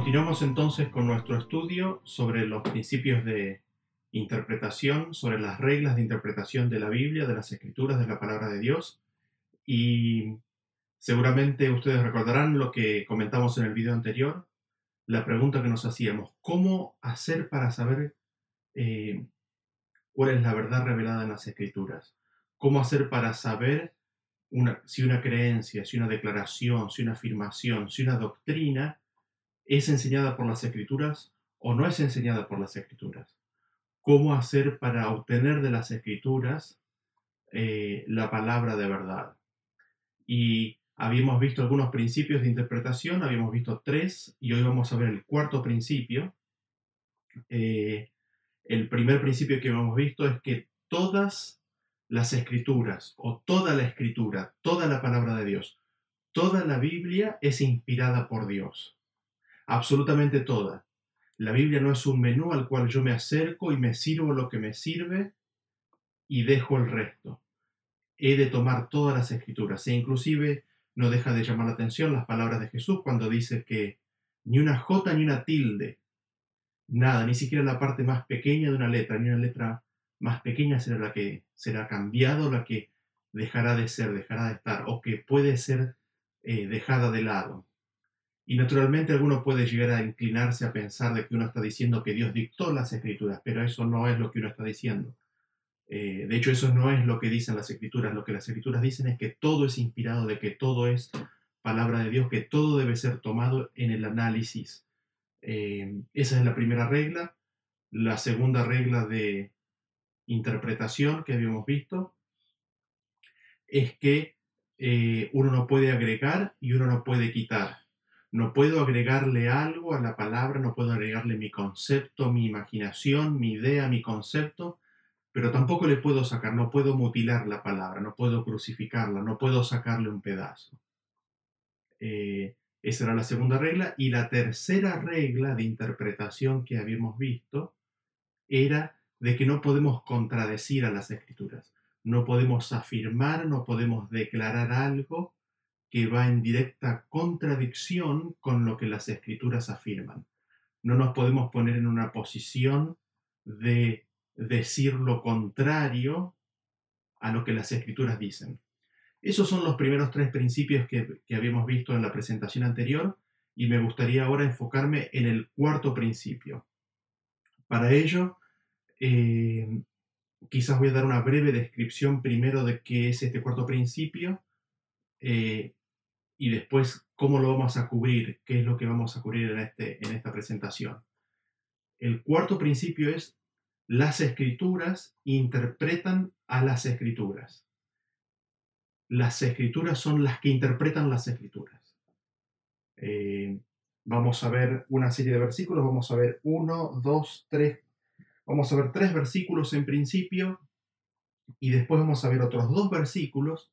Continuamos entonces con nuestro estudio sobre los principios de interpretación, sobre las reglas de interpretación de la Biblia, de las escrituras, de la palabra de Dios. Y seguramente ustedes recordarán lo que comentamos en el video anterior, la pregunta que nos hacíamos, ¿cómo hacer para saber eh, cuál es la verdad revelada en las escrituras? ¿Cómo hacer para saber una, si una creencia, si una declaración, si una afirmación, si una doctrina es enseñada por las escrituras o no es enseñada por las escrituras? ¿Cómo hacer para obtener de las escrituras eh, la palabra de verdad? Y habíamos visto algunos principios de interpretación, habíamos visto tres, y hoy vamos a ver el cuarto principio. Eh, el primer principio que hemos visto es que todas las escrituras, o toda la escritura, toda la palabra de Dios, toda la Biblia es inspirada por Dios. Absolutamente toda. La Biblia no es un menú al cual yo me acerco y me sirvo lo que me sirve y dejo el resto. He de tomar todas las escrituras e inclusive no deja de llamar la atención las palabras de Jesús cuando dice que ni una jota ni una tilde nada, ni siquiera la parte más pequeña de una letra, ni una letra más pequeña será la que será cambiado, la que dejará de ser, dejará de estar, o que puede ser eh, dejada de lado. Y naturalmente alguno puede llegar a inclinarse a pensar de que uno está diciendo que Dios dictó las escrituras, pero eso no es lo que uno está diciendo. Eh, de hecho, eso no es lo que dicen las escrituras. Lo que las escrituras dicen es que todo es inspirado, de que todo es palabra de Dios, que todo debe ser tomado en el análisis eh, esa es la primera regla. La segunda regla de interpretación que habíamos visto es que eh, uno no puede agregar y uno no puede quitar. No puedo agregarle algo a la palabra, no puedo agregarle mi concepto, mi imaginación, mi idea, mi concepto, pero tampoco le puedo sacar, no puedo mutilar la palabra, no puedo crucificarla, no puedo sacarle un pedazo. Eh, esa era la segunda regla. Y la tercera regla de interpretación que habíamos visto era de que no podemos contradecir a las escrituras. No podemos afirmar, no podemos declarar algo que va en directa contradicción con lo que las escrituras afirman. No nos podemos poner en una posición de decir lo contrario a lo que las escrituras dicen. Esos son los primeros tres principios que, habíamos visto en la presentación anterior y me gustaría ahora enfocarme en el cuarto principio. Para ello, eh, quizás voy a dar una breve descripción primero de qué es este cuarto principio eh, y después cómo lo vamos a cubrir, qué es lo que vamos a cubrir en, este, en esta presentación. El cuarto principio es las escrituras interpretan a las escrituras las escrituras son las que interpretan las escrituras. Eh, vamos a ver una serie de versículos, vamos a ver uno, dos, tres, vamos a ver tres versículos en principio y después vamos a ver otros dos versículos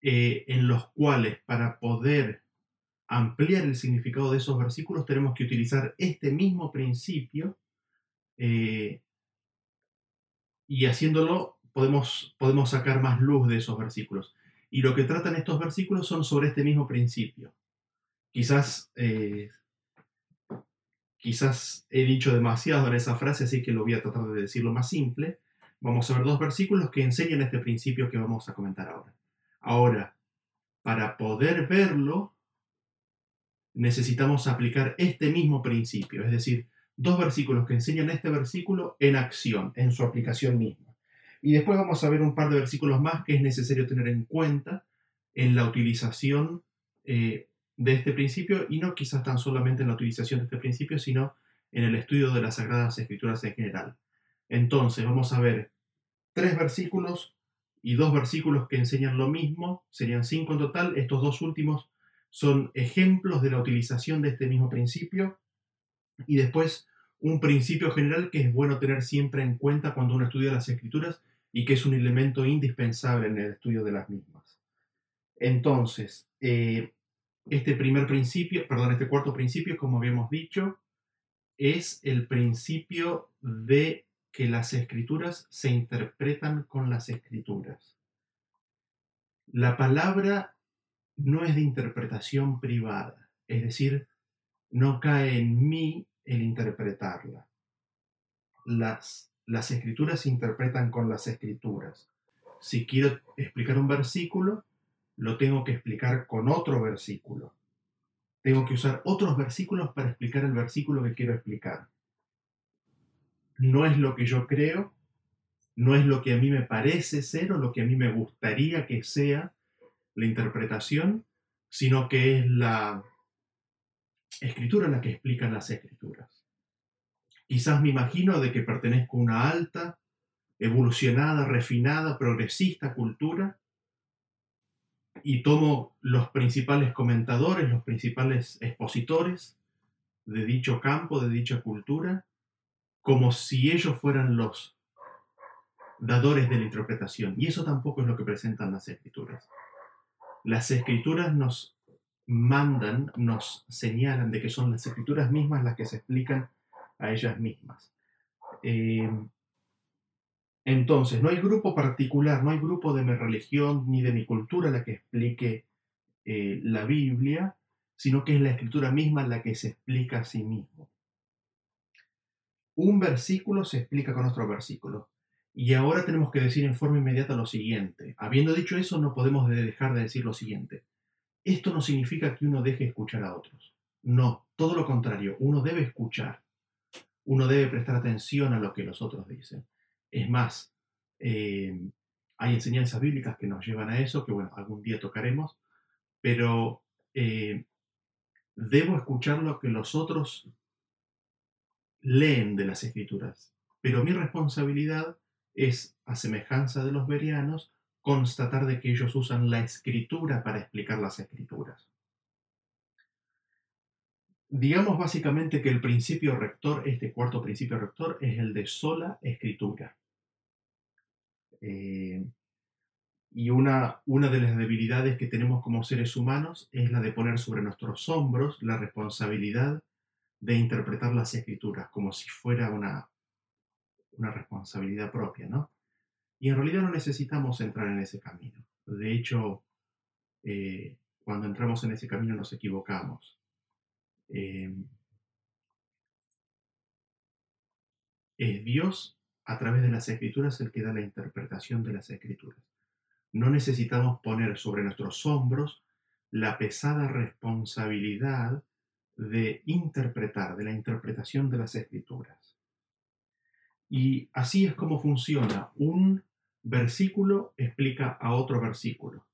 eh, en los cuales para poder ampliar el significado de esos versículos tenemos que utilizar este mismo principio eh, y haciéndolo podemos, podemos sacar más luz de esos versículos. Y lo que tratan estos versículos son sobre este mismo principio. Quizás, eh, quizás he dicho demasiado en esa frase, así que lo voy a tratar de decirlo más simple. Vamos a ver dos versículos que enseñan este principio que vamos a comentar ahora. Ahora, para poder verlo, necesitamos aplicar este mismo principio, es decir, dos versículos que enseñan este versículo en acción, en su aplicación misma. Y después vamos a ver un par de versículos más que es necesario tener en cuenta en la utilización eh, de este principio y no quizás tan solamente en la utilización de este principio, sino en el estudio de las Sagradas Escrituras en general. Entonces vamos a ver tres versículos y dos versículos que enseñan lo mismo, serían cinco en total. Estos dos últimos son ejemplos de la utilización de este mismo principio. Y después un principio general que es bueno tener siempre en cuenta cuando uno estudia las escrituras y que es un elemento indispensable en el estudio de las mismas. Entonces, eh, este primer principio, perdón, este cuarto principio, como habíamos dicho, es el principio de que las escrituras se interpretan con las escrituras. La palabra no es de interpretación privada, es decir, no cae en mí el interpretarla. Las, las escrituras se interpretan con las escrituras. Si quiero explicar un versículo, lo tengo que explicar con otro versículo. Tengo que usar otros versículos para explicar el versículo que quiero explicar. No es lo que yo creo, no es lo que a mí me parece ser o lo que a mí me gustaría que sea la interpretación, sino que es la escritura la que explica las escrituras. Quizás me imagino de que pertenezco a una alta, evolucionada, refinada, progresista cultura y tomo los principales comentadores, los principales expositores de dicho campo, de dicha cultura, como si ellos fueran los dadores de la interpretación. Y eso tampoco es lo que presentan las escrituras. Las escrituras nos mandan, nos señalan de que son las escrituras mismas las que se explican a ellas mismas. Eh, entonces, no hay grupo particular, no hay grupo de mi religión ni de mi cultura la que explique eh, la Biblia, sino que es la escritura misma la que se explica a sí mismo. Un versículo se explica con otro versículo. Y ahora tenemos que decir en forma inmediata lo siguiente. Habiendo dicho eso, no podemos dejar de decir lo siguiente. Esto no significa que uno deje escuchar a otros. No, todo lo contrario, uno debe escuchar. Uno debe prestar atención a lo que los otros dicen. Es más, eh, hay enseñanzas bíblicas que nos llevan a eso, que bueno, algún día tocaremos, pero eh, debo escuchar lo que los otros leen de las escrituras. Pero mi responsabilidad es, a semejanza de los berianos, constatar de que ellos usan la escritura para explicar las escrituras. Digamos básicamente que el principio rector, este cuarto principio rector, es el de sola escritura. Eh, y una, una de las debilidades que tenemos como seres humanos es la de poner sobre nuestros hombros la responsabilidad de interpretar las escrituras como si fuera una, una responsabilidad propia, ¿no? Y en realidad no necesitamos entrar en ese camino. De hecho, eh, cuando entramos en ese camino nos equivocamos. Eh, es Dios a través de las escrituras el que da la interpretación de las escrituras. No necesitamos poner sobre nuestros hombros la pesada responsabilidad de interpretar, de la interpretación de las escrituras. Y así es como funciona un versículo explica a otro versículo.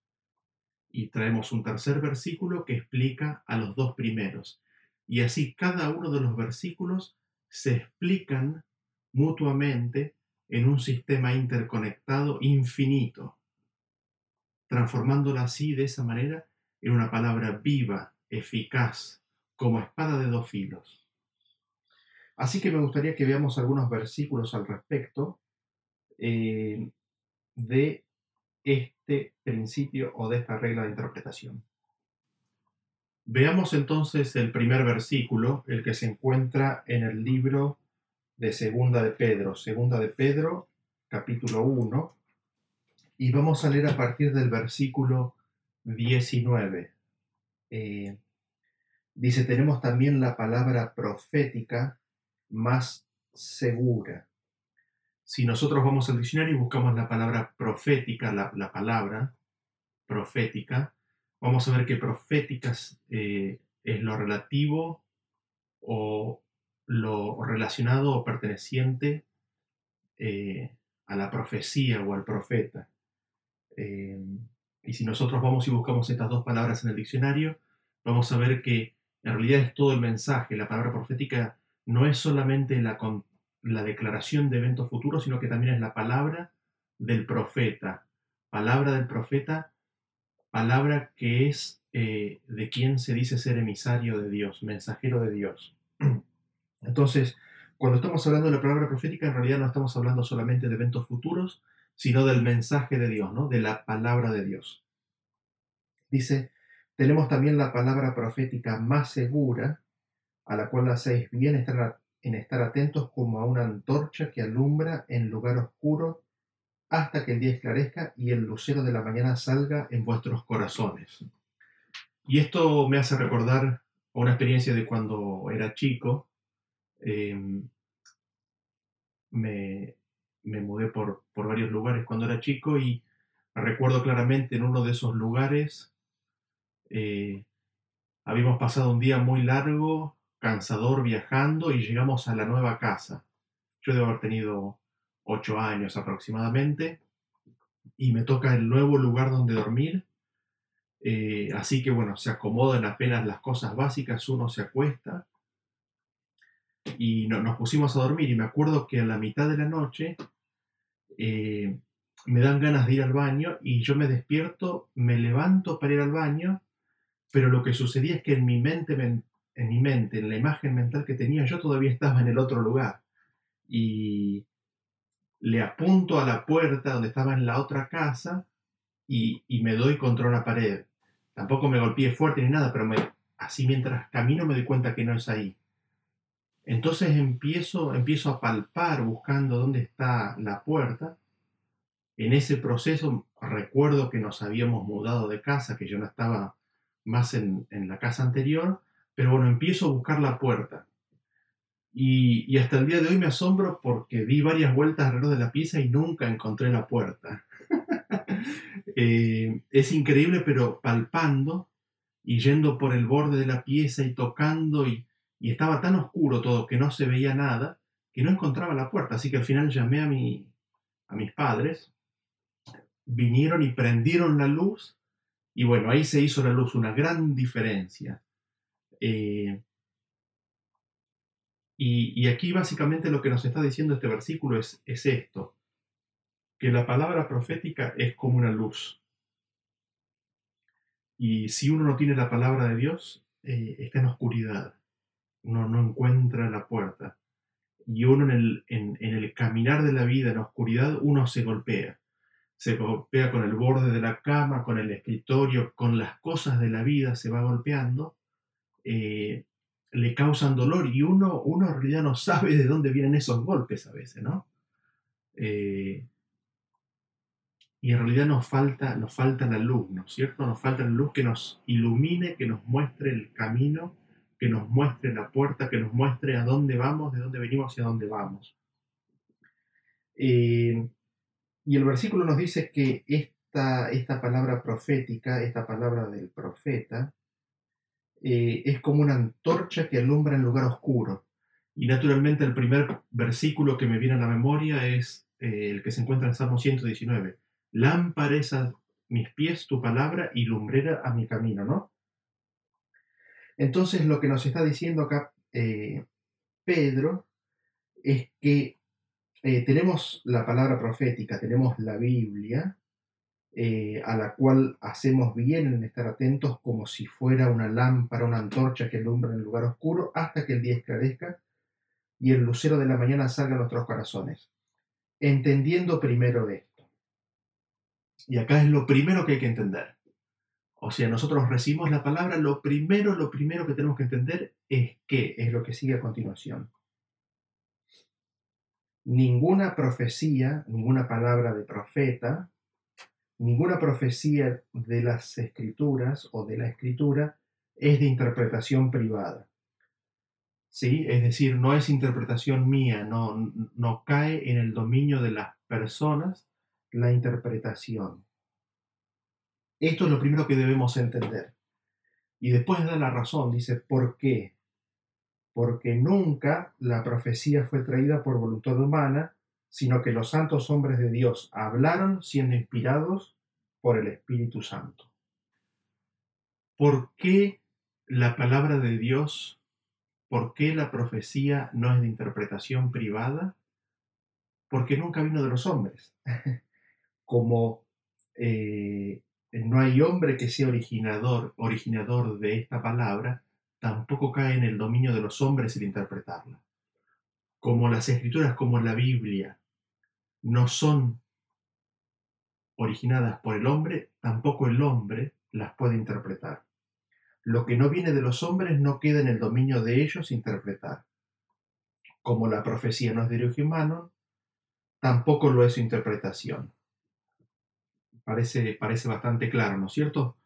Y traemos un tercer versículo que explica a los dos primeros. Y así cada uno de los versículos se explican mutuamente en un sistema interconectado infinito, transformándola así de esa manera en una palabra viva, eficaz, como espada de dos filos. Así que me gustaría que veamos algunos versículos al respecto. Eh, de este principio o de esta regla de interpretación. Veamos entonces el primer versículo, el que se encuentra en el libro de Segunda de Pedro, Segunda de Pedro, capítulo 1, y vamos a leer a partir del versículo 19. Eh, dice, tenemos también la palabra profética más segura si nosotros vamos al diccionario y buscamos la palabra profética, la, palabra profética, vamos a ver que proféticas eh, es lo relativo o lo relacionado o perteneciente eh, a la profecía o al profeta. Eh, y si nosotros vamos y buscamos estas dos palabras en el diccionario, vamos a ver que en realidad es todo el mensaje. La palabra profética no es solamente la, la declaración de eventos futuros, sino que también es la palabra del profeta. Palabra del profeta, palabra que es eh, de quien se dice ser emisario de Dios, mensajero de Dios. Entonces, cuando estamos hablando de la palabra profética, en realidad no estamos hablando solamente de eventos futuros, sino del mensaje de Dios, ¿no? de la palabra de Dios. Dice, tenemos también la palabra profética más segura, a la cual hacéis bien estar en estar atentos como a una antorcha que alumbra en lugar oscuro hasta que el día esclarezca y el lucero de la mañana salga en vuestros corazones. Y esto me hace recordar una experiencia de cuando era chico. Em, me, mudé por, varios lugares cuando era chico y recuerdo claramente en uno de esos lugares eh, habíamos pasado un día muy largo, cansador viajando y llegamos a la nueva casa. Yo debo haber tenido ocho años aproximadamente y me toca el nuevo lugar donde dormir. Eh, así que bueno, se acomodan apenas las cosas básicas, uno se acuesta y nos pusimos a dormir y me acuerdo que a la mitad de la noche eh, me dan ganas de ir al baño y yo me despierto, me levanto para ir al baño, pero lo que sucedía es que en mi mente, en mi mente, en la imagen mental que tenía, yo todavía estaba en el otro lugar y le apunto a la puerta donde estaba en la otra casa y, me doy contra una pared. Tampoco me golpeé fuerte ni nada, pero así mientras camino me doy cuenta que no es ahí. Entonces empiezo, empiezo a palpar buscando dónde está la puerta. En ese proceso recuerdo que nos habíamos mudado de casa, que yo no estaba más en, la casa anterior, pero bueno, empiezo a buscar la puerta. Y, hasta el día de hoy me asombro porque di varias vueltas alrededor de la pieza y nunca encontré la puerta. Eh, es increíble, pero palpando y yendo por el borde de la pieza y tocando y, y estaba tan oscuro todo que no se veía nada que no encontraba la puerta. Así que al final llamé a, mi, a mis padres, vinieron y prendieron la luz y bueno, ahí se hizo la luz, una gran diferencia. Eh, y, aquí básicamente lo que nos está diciendo este versículo es, es esto, que la palabra profética es como una luz. Y si uno no tiene la palabra de Dios, eh, está en oscuridad uno no encuentra la puerta. Y uno en el, en, el caminar de la vida, en la oscuridad, uno se golpea. Se golpea con el borde de la cama, con el escritorio, con las cosas de la vida, se va golpeando. Eh, le causan dolor y uno, uno en realidad no sabe de dónde vienen esos golpes a veces, ¿no? Eh, y en realidad nos falta, nos falta la luz, ¿no es cierto? Nos falta la luz que nos ilumine, que nos muestre el camino que nos muestre la puerta, que nos muestre a dónde vamos, de dónde venimos y a dónde vamos. Eh, y el versículo nos dice que esta, esta palabra profética, esta palabra del profeta, eh, es como una antorcha que alumbra en lugar oscuro. Y naturalmente el primer versículo que me viene a la memoria es eh, el que se encuentra en Salmo 119. Lámpara a mis pies tu palabra y lumbrera a mi camino, ¿no? Entonces lo que nos está diciendo acá eh, Pedro es que eh, tenemos la palabra profética, tenemos la Biblia, eh, a la cual hacemos bien en estar atentos como si fuera una lámpara, una antorcha que alumbra en el lugar oscuro hasta que el día esclarezca y el lucero de la mañana salga a nuestros corazones. Entendiendo primero esto. Y acá es lo primero que hay que entender. O sea, nosotros recibimos la palabra, lo primero, lo primero que tenemos que entender es qué es lo que sigue a continuación. Ninguna profecía, ninguna palabra de profeta, ninguna profecía de las escrituras o de la escritura es de interpretación privada. ¿Sí? Es decir, no es interpretación mía, no, no cae en el dominio de las personas la interpretación. Esto es lo primero que debemos entender. Y después da la razón, dice, ¿por qué? Porque nunca la profecía fue traída por voluntad humana, sino que los santos hombres de Dios hablaron siendo inspirados por el Espíritu Santo. ¿Por qué la palabra de Dios, por qué la profecía no es de interpretación privada? Porque nunca vino de los hombres. Como eh, no hay hombre que sea originador, originador de esta palabra, tampoco cae en el dominio de los hombres el interpretarla. Como las escrituras, como la Biblia, no son originadas por el hombre, tampoco el hombre las puede interpretar. Lo que no viene de los hombres no queda en el dominio de ellos interpretar. Como la profecía no es de origen humano, tampoco lo es su interpretación parece, parece bastante claro, ¿no es cierto?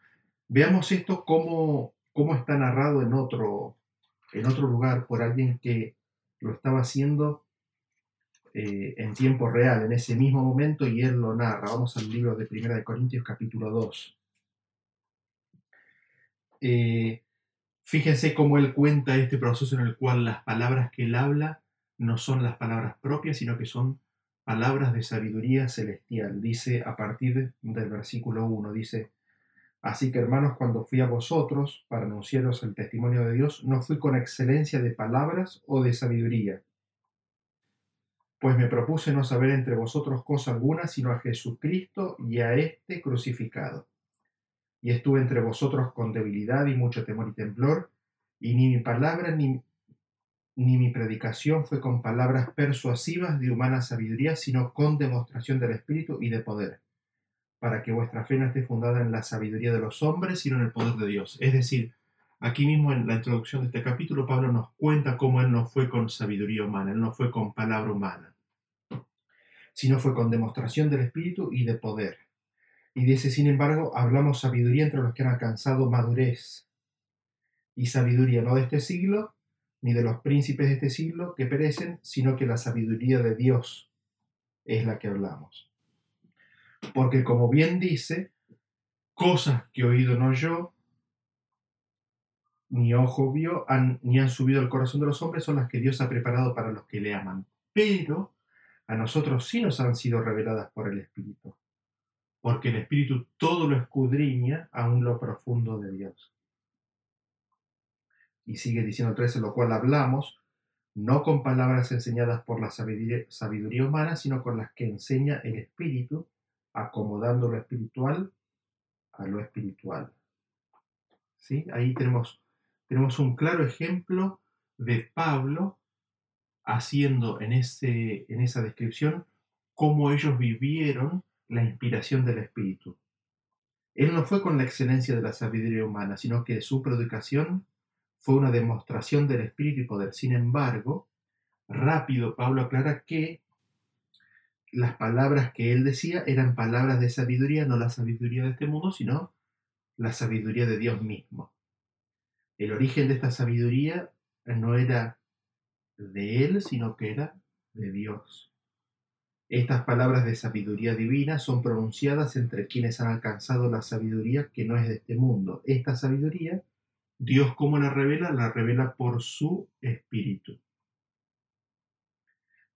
Veamos esto como, cómo está narrado en otro, en otro lugar por alguien que lo estaba haciendo eh, en tiempo real, en ese mismo momento, y él lo narra. Vamos al libro de Primera de Corintios, capítulo 2. Eh, fíjense cómo él cuenta este proceso en el cual las palabras que él habla no son las palabras propias, sino que son palabras de sabiduría celestial. Dice a partir del versículo 1, dice, Así que hermanos, cuando fui a vosotros para anunciaros el testimonio de Dios, no fui con excelencia de palabras o de sabiduría, pues me propuse no saber entre vosotros cosa alguna, sino a Jesucristo y a éste crucificado. Y estuve entre vosotros con debilidad y mucho temor y temblor, y ni mi palabra ni, ni mi predicación fue con palabras persuasivas de humana sabiduría, sino con demostración del Espíritu y de poder para que vuestra fe no esté fundada en la sabiduría de los hombres, sino en el poder de Dios. Es decir, aquí mismo en la introducción de este capítulo, Pablo nos cuenta cómo él no fue con sabiduría humana, él no fue con palabra humana, sino fue con demostración del Espíritu y de poder. Y dice, sin embargo, hablamos sabiduría entre los que han alcanzado madurez. Y sabiduría no de este siglo, ni de los príncipes de este siglo que perecen, sino que la sabiduría de Dios es la que hablamos porque como bien dice, cosas que oído no yo, ni ojo vio, ni han subido al corazón de los hombres, son las que Dios ha preparado para los que le aman. Pero a nosotros sí nos han sido reveladas por el Espíritu, porque el Espíritu todo lo escudriña aún lo profundo de Dios. Y sigue diciendo 13, lo cual hablamos, no con palabras enseñadas por la sabiduría humana, sino con las que enseña el Espíritu, acomodando lo espiritual a lo espiritual. ¿Sí? Ahí tenemos, tenemos un claro ejemplo de Pablo haciendo en, ese, en esa descripción cómo ellos vivieron la inspiración del Espíritu. Él no fue con la excelencia de la sabiduría humana, sino que su predicación fue una demostración del Espíritu y poder. Sin embargo, rápido Pablo aclara que las palabras que él decía eran palabras de sabiduría, no la sabiduría de este mundo, sino la sabiduría de Dios mismo. El origen de esta sabiduría no era de él, sino que era de Dios. Estas palabras de sabiduría divina son pronunciadas entre quienes han alcanzado la sabiduría que no es de este mundo. Esta sabiduría, Dios como la revela, la revela por su espíritu.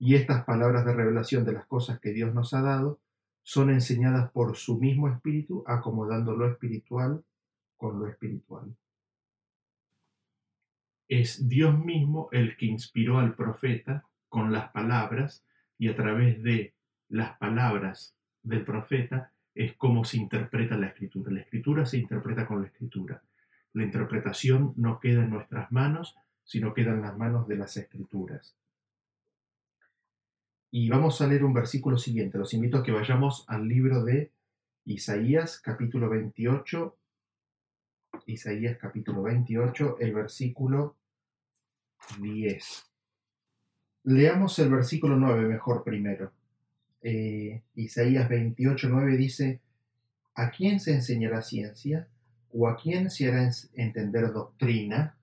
Y estas palabras de revelación de las cosas que Dios nos ha dado son enseñadas por su mismo espíritu, acomodando lo espiritual con lo espiritual. Es Dios mismo el que inspiró al profeta con las palabras y a través de las palabras del profeta es como se interpreta la escritura. La escritura se interpreta con la escritura. La interpretación no queda en nuestras manos, sino queda en las manos de las escrituras. Y vamos a leer un versículo siguiente. Los invito a que vayamos al libro de Isaías capítulo 28. Isaías capítulo 28, el versículo 10. Leamos el versículo 9 mejor primero. Eh, Isaías 28, 9 dice, ¿a quién se enseñará ciencia? ¿O a quién se hará entender doctrina?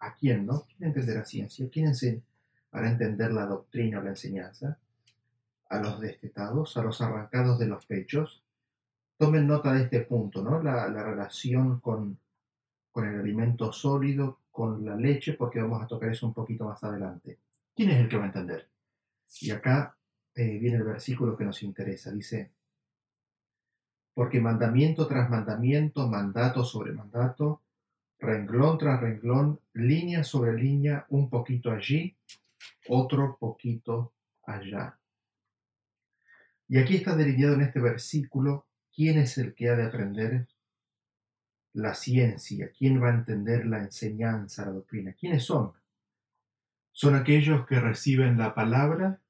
¿A quién, no? ¿Quién entenderá ciencia? ¿Quién enseñará? Para entender la doctrina o la enseñanza, a los destetados, a los arrancados de los pechos. Tomen nota de este punto, ¿no? La, relación con, con el alimento sólido, con la leche, porque vamos a tocar eso un poquito más adelante. ¿Quién es el que va a entender? Y acá eh, viene el versículo que nos interesa. Dice, porque mandamiento tras mandamiento, mandato sobre mandato, renglón tras renglón, línea sobre línea, un poquito allí, otro poquito allá. Y aquí está delineado en este versículo quién es el que ha de aprender la ciencia, quién va a entender la enseñanza, la doctrina. ¿Quiénes son? Son aquellos que reciben la palabra,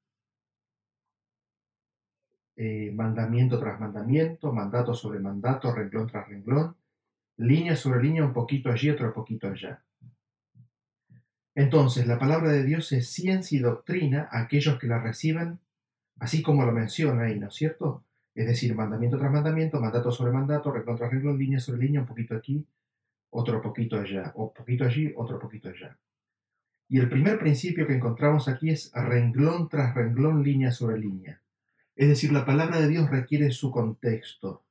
eh, mandamiento tras mandamiento, mandato sobre mandato, renglón tras renglón, línea sobre línea, un poquito allí, otro poquito allá. Entonces, la palabra de Dios es ciencia y doctrina a aquellos que la reciben, así como lo menciona ahí, ¿no es cierto? Es decir, mandamiento tras mandamiento, mandato sobre mandato, renglón tras renglón, línea sobre línea, un poquito aquí, otro poquito allá, o poquito allí, otro poquito allá. Y el primer principio que encontramos aquí es renglón tras renglón, línea sobre línea. Es decir, la palabra de Dios requiere su contexto,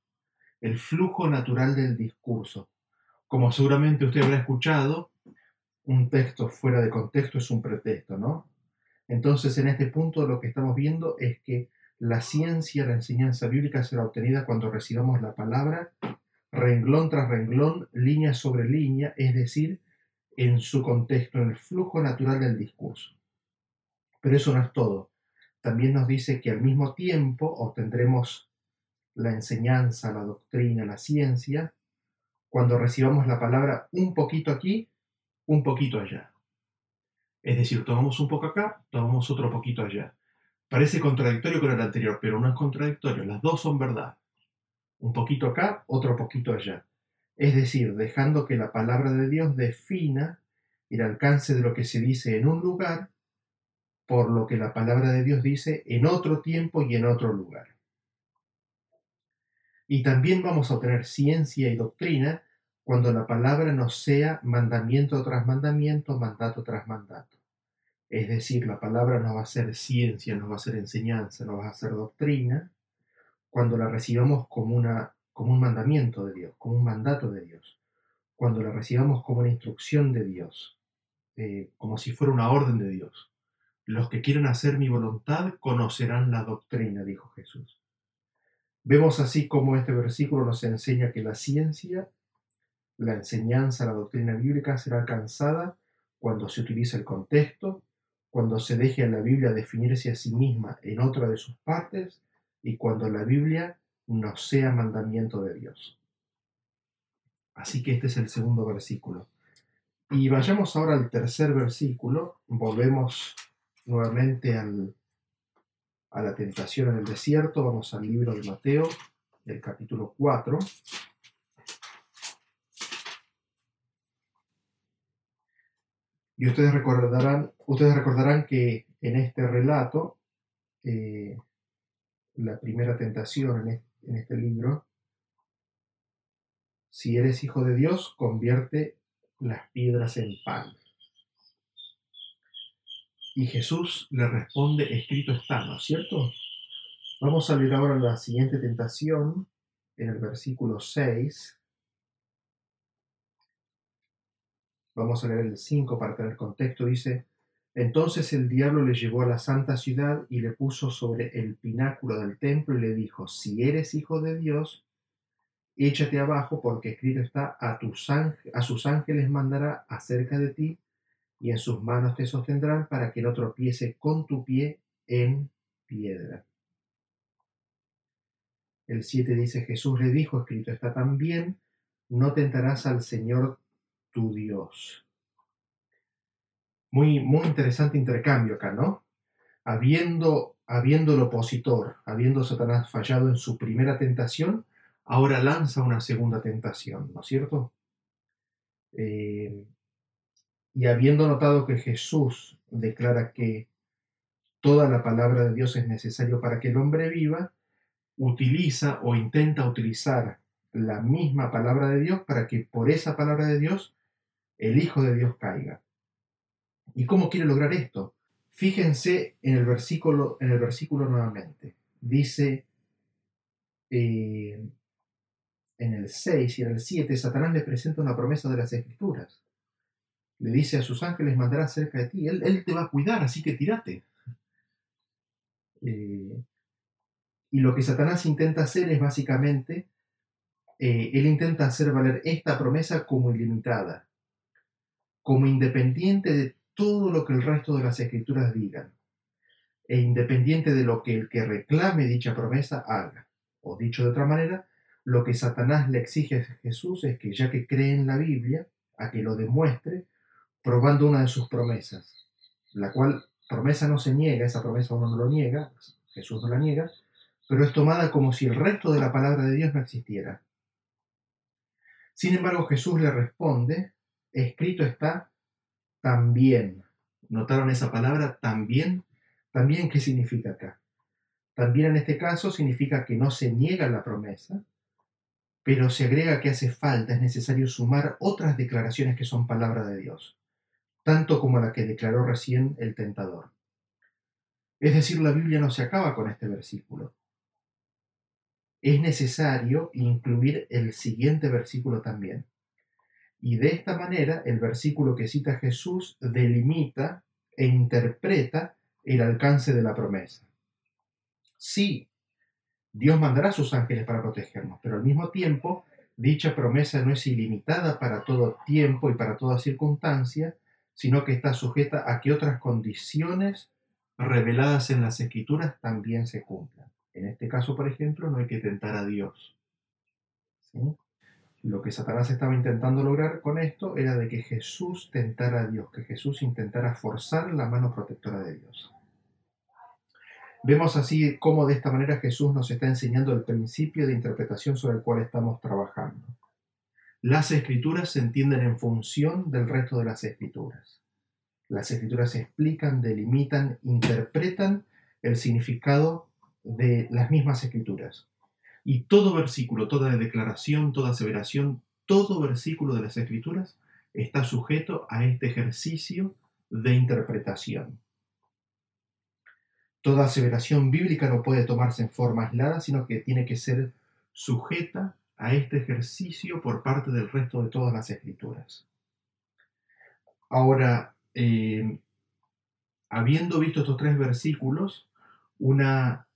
el flujo natural del discurso. Como seguramente usted habrá escuchado, un texto fuera de contexto es un pretexto, ¿no? Entonces, en este punto lo que estamos viendo es que la ciencia, la enseñanza bíblica será obtenida cuando recibamos la palabra renglón tras renglón, línea sobre línea, es decir, en su contexto, en el flujo natural del discurso. Pero eso no es todo. También nos dice que al mismo tiempo obtendremos la enseñanza, la doctrina, la ciencia, cuando recibamos la palabra un poquito aquí, un poquito allá. Es decir, tomamos un poco acá, tomamos otro poquito allá. Parece contradictorio con el anterior, pero no es contradictorio, las dos son verdad. Un poquito acá, otro poquito allá. Es decir, dejando que la palabra de Dios defina el alcance de lo que se dice en un lugar por lo que la palabra de Dios dice en otro tiempo y en otro lugar. Y también vamos a obtener ciencia y doctrina cuando la palabra no sea mandamiento tras mandamiento, mandato tras mandato. Es decir, la palabra no va a ser ciencia, no va a ser enseñanza, no va a ser doctrina, cuando la recibamos como, una, como un mandamiento de Dios, como un mandato de Dios, cuando la recibamos como una instrucción de Dios, eh, como si fuera una orden de Dios. Los que quieren hacer mi voluntad conocerán la doctrina, dijo Jesús. Vemos así como este versículo nos enseña que la ciencia la enseñanza, la doctrina bíblica será alcanzada cuando se utilice el contexto, cuando se deje a la Biblia definirse a sí misma en otra de sus partes y cuando la Biblia no sea mandamiento de Dios. Así que este es el segundo versículo. Y vayamos ahora al tercer versículo. Volvemos nuevamente a la tentación en el desierto. Vamos al libro de Mateo, el capítulo 4. Y ustedes recordarán, ustedes recordarán que en este relato, eh, la primera tentación en este, libro, si eres hijo de Dios, convierte las piedras en pan. Y Jesús le responde, escrito está, ¿no es cierto? Vamos a leer ahora la siguiente tentación en el versículo 6. Vamos a leer el 5 para tener contexto. Dice, entonces el diablo le llevó a la santa ciudad y le puso sobre el pináculo del templo y le dijo, si eres hijo de Dios, échate abajo porque escrito está, a, tus a sus ángeles mandará acerca de ti y en sus manos te sostendrán para que no tropiece con tu pie en piedra. El 7 dice, Jesús le dijo, escrito está también, no tentarás al Señor tu Dios. Muy, muy interesante intercambio acá, ¿no? Habiendo, habiendo el opositor, habiendo Satanás fallado en su primera tentación, ahora lanza una segunda tentación, ¿no es cierto? Eh, y habiendo notado que Jesús declara que toda la palabra de Dios es necesario para que el hombre viva, utiliza o intenta utilizar la misma palabra de Dios para que por esa palabra de Dios el Hijo de Dios caiga. ¿Y cómo quiere lograr esto? Fíjense en el versículo, en el versículo nuevamente. Dice eh, en el 6 y en el 7, Satanás le presenta una promesa de las Escrituras. Le dice a sus ángeles, mandará cerca de ti. Él, te va a cuidar, así que tírate. Eh, y lo que Satanás intenta hacer es básicamente, eh, él intenta hacer valer esta promesa como ilimitada como independiente de todo lo que el resto de las escrituras digan, e independiente de lo que el que reclame dicha promesa haga. O dicho de otra manera, lo que Satanás le exige a Jesús es que ya que cree en la Biblia, a que lo demuestre probando una de sus promesas, la cual promesa no se niega, esa promesa uno no lo niega, Jesús no la niega, pero es tomada como si el resto de la palabra de Dios no existiera. Sin embargo, Jesús le responde escrito está también. ¿Notaron esa palabra también? También, ¿qué significa acá? También en este caso significa que no se niega la promesa, pero se agrega que hace falta, es necesario sumar otras declaraciones que son palabra de Dios, tanto como la que declaró recién el tentador. Es decir, la Biblia no se acaba con este versículo. Es necesario incluir el siguiente versículo también. Y de esta manera, el versículo que cita Jesús delimita e interpreta el alcance de la promesa. Sí, Dios mandará a sus ángeles para protegernos, pero al mismo tiempo, dicha promesa no es ilimitada para todo tiempo y para toda circunstancia, sino que está sujeta a que otras condiciones reveladas en las escrituras también se cumplan. En este caso, por ejemplo, no hay que tentar a Dios. Lo que Satanás estaba intentando lograr con esto era de que Jesús tentara a Dios, que Jesús intentara forzar la mano protectora de Dios. Vemos así cómo de esta manera Jesús nos está enseñando el principio de interpretación sobre el cual estamos trabajando. Las escrituras se entienden en función del resto de las escrituras. Las escrituras explican, delimitan, interpretan el significado de las mismas escrituras. Y todo versículo, toda declaración, toda aseveración, todo versículo de las escrituras está sujeto a este ejercicio de interpretación. Toda aseveración bíblica no puede tomarse en forma aislada, sino que tiene que ser sujeta a este ejercicio por parte del resto de todas las escrituras. Ahora, eh, habiendo visto estos tres versículos, una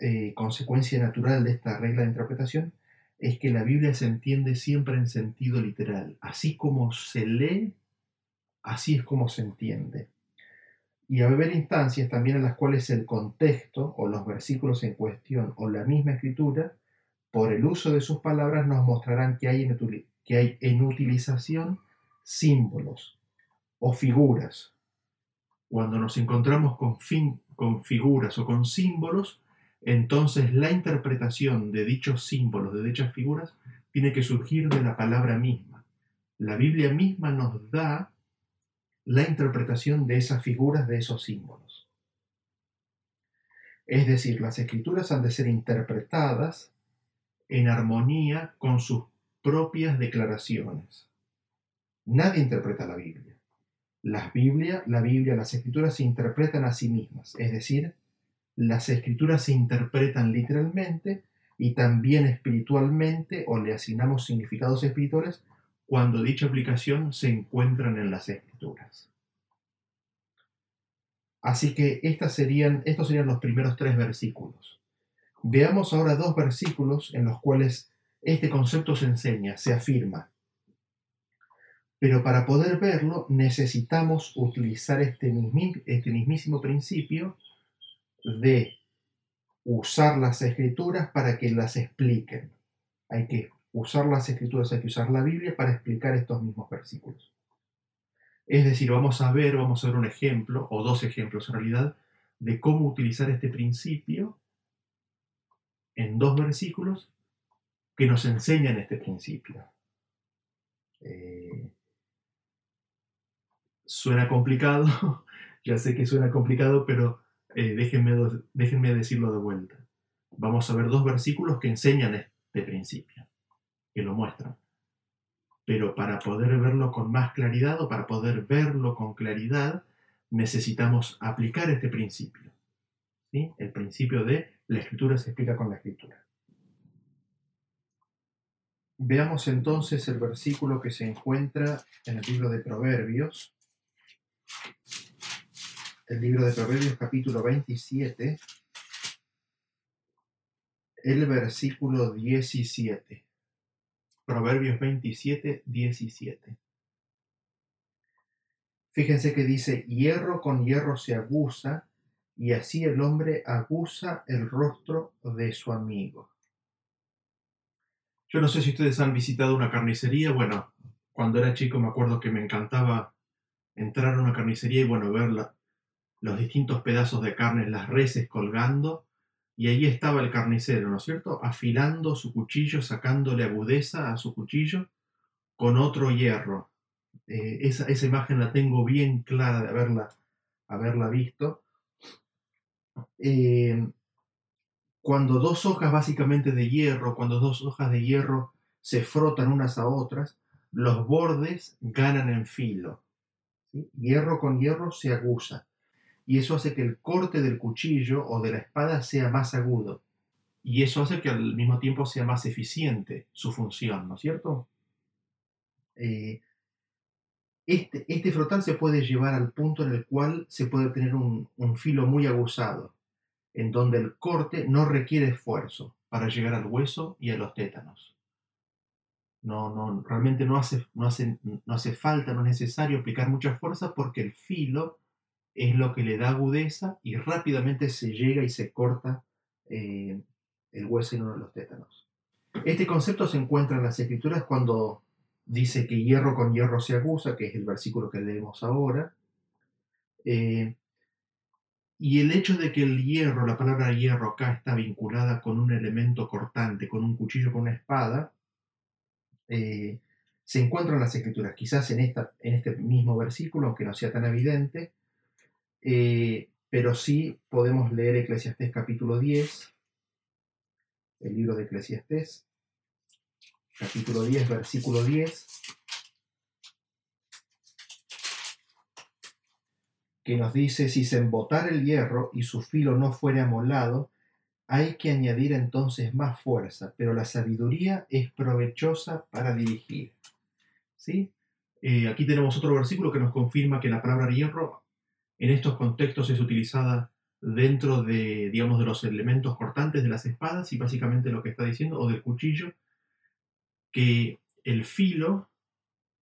eh, consecuencia natural de esta regla de interpretación es que la Biblia se entiende siempre en sentido literal. Así como se lee, así es como se entiende y a haber instancias también en las cuales el contexto o los versículos en cuestión o la misma escritura, por el uso de sus palabras, nos mostrarán que hay en, que hay en utilización símbolos o figuras. Cuando nos encontramos con, con figuras o con símbolos, entonces la interpretación de dichos símbolos, de dichas figuras, tiene que surgir de la palabra misma. La Biblia misma nos da la interpretación de esas figuras, de esos símbolos. Es decir, las escrituras han de ser interpretadas en armonía con sus propias declaraciones. Nadie interpreta la Biblia. Las Biblia, la Biblia, las escrituras se interpretan a sí mismas, es decir, las escrituras se interpretan literalmente y también espiritualmente o le asignamos significados espirituales cuando dicha aplicación se encuentran en las escrituras. Así que estas serían, estos serían los primeros tres versículos. Veamos ahora dos versículos en los cuales este concepto se enseña, se afirma. Pero para poder verlo necesitamos utilizar este, este mismísimo principio de usar las escrituras para que las expliquen. Hay que usar las escrituras, hay que usar la Biblia para explicar estos mismos versículos. Es decir, vamos a ver, vamos a ver un ejemplo, o dos ejemplos en realidad, de cómo utilizar este principio en dos versículos que nos enseñan este principio. Eh, suena complicado, ya sé que suena complicado, pero eh, déjenme, déjenme decirlo de vuelta. Vamos a ver dos versículos que enseñan este principio que lo muestran. Pero para poder verlo con más claridad o para poder verlo con claridad, necesitamos aplicar este principio. ¿sí? El principio de la escritura se explica con la escritura. Veamos entonces el versículo que se encuentra en el libro de Proverbios. El libro de Proverbios capítulo 27, el versículo 17. Proverbios 27, 17. Fíjense que dice, hierro con hierro se aguza, y así el hombre aguza el rostro de su amigo. Yo no sé si ustedes han visitado una carnicería. Bueno, cuando era chico me acuerdo que me encantaba entrar a una carnicería y bueno, ver los distintos pedazos de carne, las reses colgando y allí estaba el carnicero, ¿no es cierto? Afilando su cuchillo, sacándole agudeza a su cuchillo con otro hierro. Eh, esa, esa, imagen la tengo bien clara de haberla, haberla visto. Eh, cuando dos hojas básicamente de hierro, cuando dos hojas de hierro se frotan unas a otras, los bordes ganan en filo. Hierro con hierro se aguza. Y eso hace que el corte del cuchillo o de la espada sea más agudo. Y eso hace que al mismo tiempo sea más eficiente su función, ¿no es cierto? Eh, este, este, frotar se puede llevar al punto en el cual se puede tener un, filo muy aguzado, en donde el corte no requiere esfuerzo para llegar al hueso y a los tétanos. No, no, realmente no hace, no, hace, no hace falta, no es necesario aplicar mucha fuerza porque el filo es lo que le da agudeza y rápidamente se llega y se corta eh, el hueso en uno de los tétanos. Este concepto se encuentra en las escrituras cuando dice que hierro con hierro se acusa, que es el versículo que leemos ahora. Eh, y el hecho de que el hierro, la palabra hierro acá está vinculada con un elemento cortante, con un cuchillo, con una espada, eh, se encuentra en las escrituras, quizás en, esta, en este mismo versículo, aunque no sea tan evidente, eh, pero sí podemos leer Eclesiastés capítulo 10, el libro de Eclesiastés, capítulo 10, versículo 10, que nos dice, si se embotara el hierro y su filo no fuere amolado, hay que añadir entonces más fuerza, pero la sabiduría es provechosa para dirigir. ¿Sí? Eh, aquí tenemos otro versículo que nos confirma que la palabra hierro en estos contextos es utilizada dentro de, digamos, de los elementos cortantes de las espadas y básicamente lo que está diciendo, o del cuchillo, que el filo,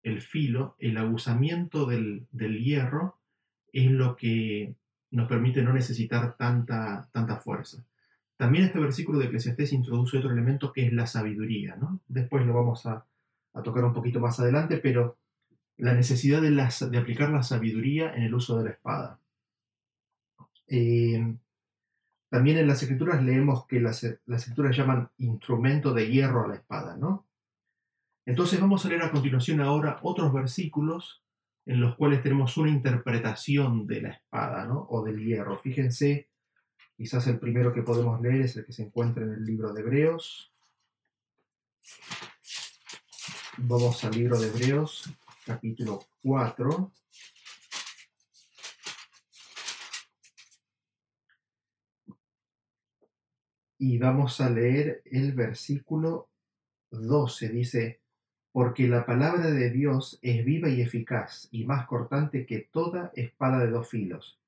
el filo, el aguzamiento del, hierro es lo que nos permite no necesitar tanta, tanta fuerza. También este versículo de Eclesiastés introduce otro elemento que es la sabiduría, ¿no? Después lo vamos a, tocar un poquito más adelante, pero la necesidad de, de aplicar la sabiduría en el uso de la espada. Eh, también en las escrituras leemos que las, las, escrituras llaman instrumento de hierro a la espada, ¿no? Entonces vamos a leer a continuación ahora otros versículos en los cuales tenemos una interpretación de la espada, ¿no? O del hierro. Fíjense, quizás el primero que podemos leer es el que se encuentra en el libro de Hebreos. Vamos al libro de Hebreos, capítulo 4. y vamos a leer el versículo 12. Dice, porque la palabra de Dios es viva y eficaz y más cortante que toda espada de dos filos,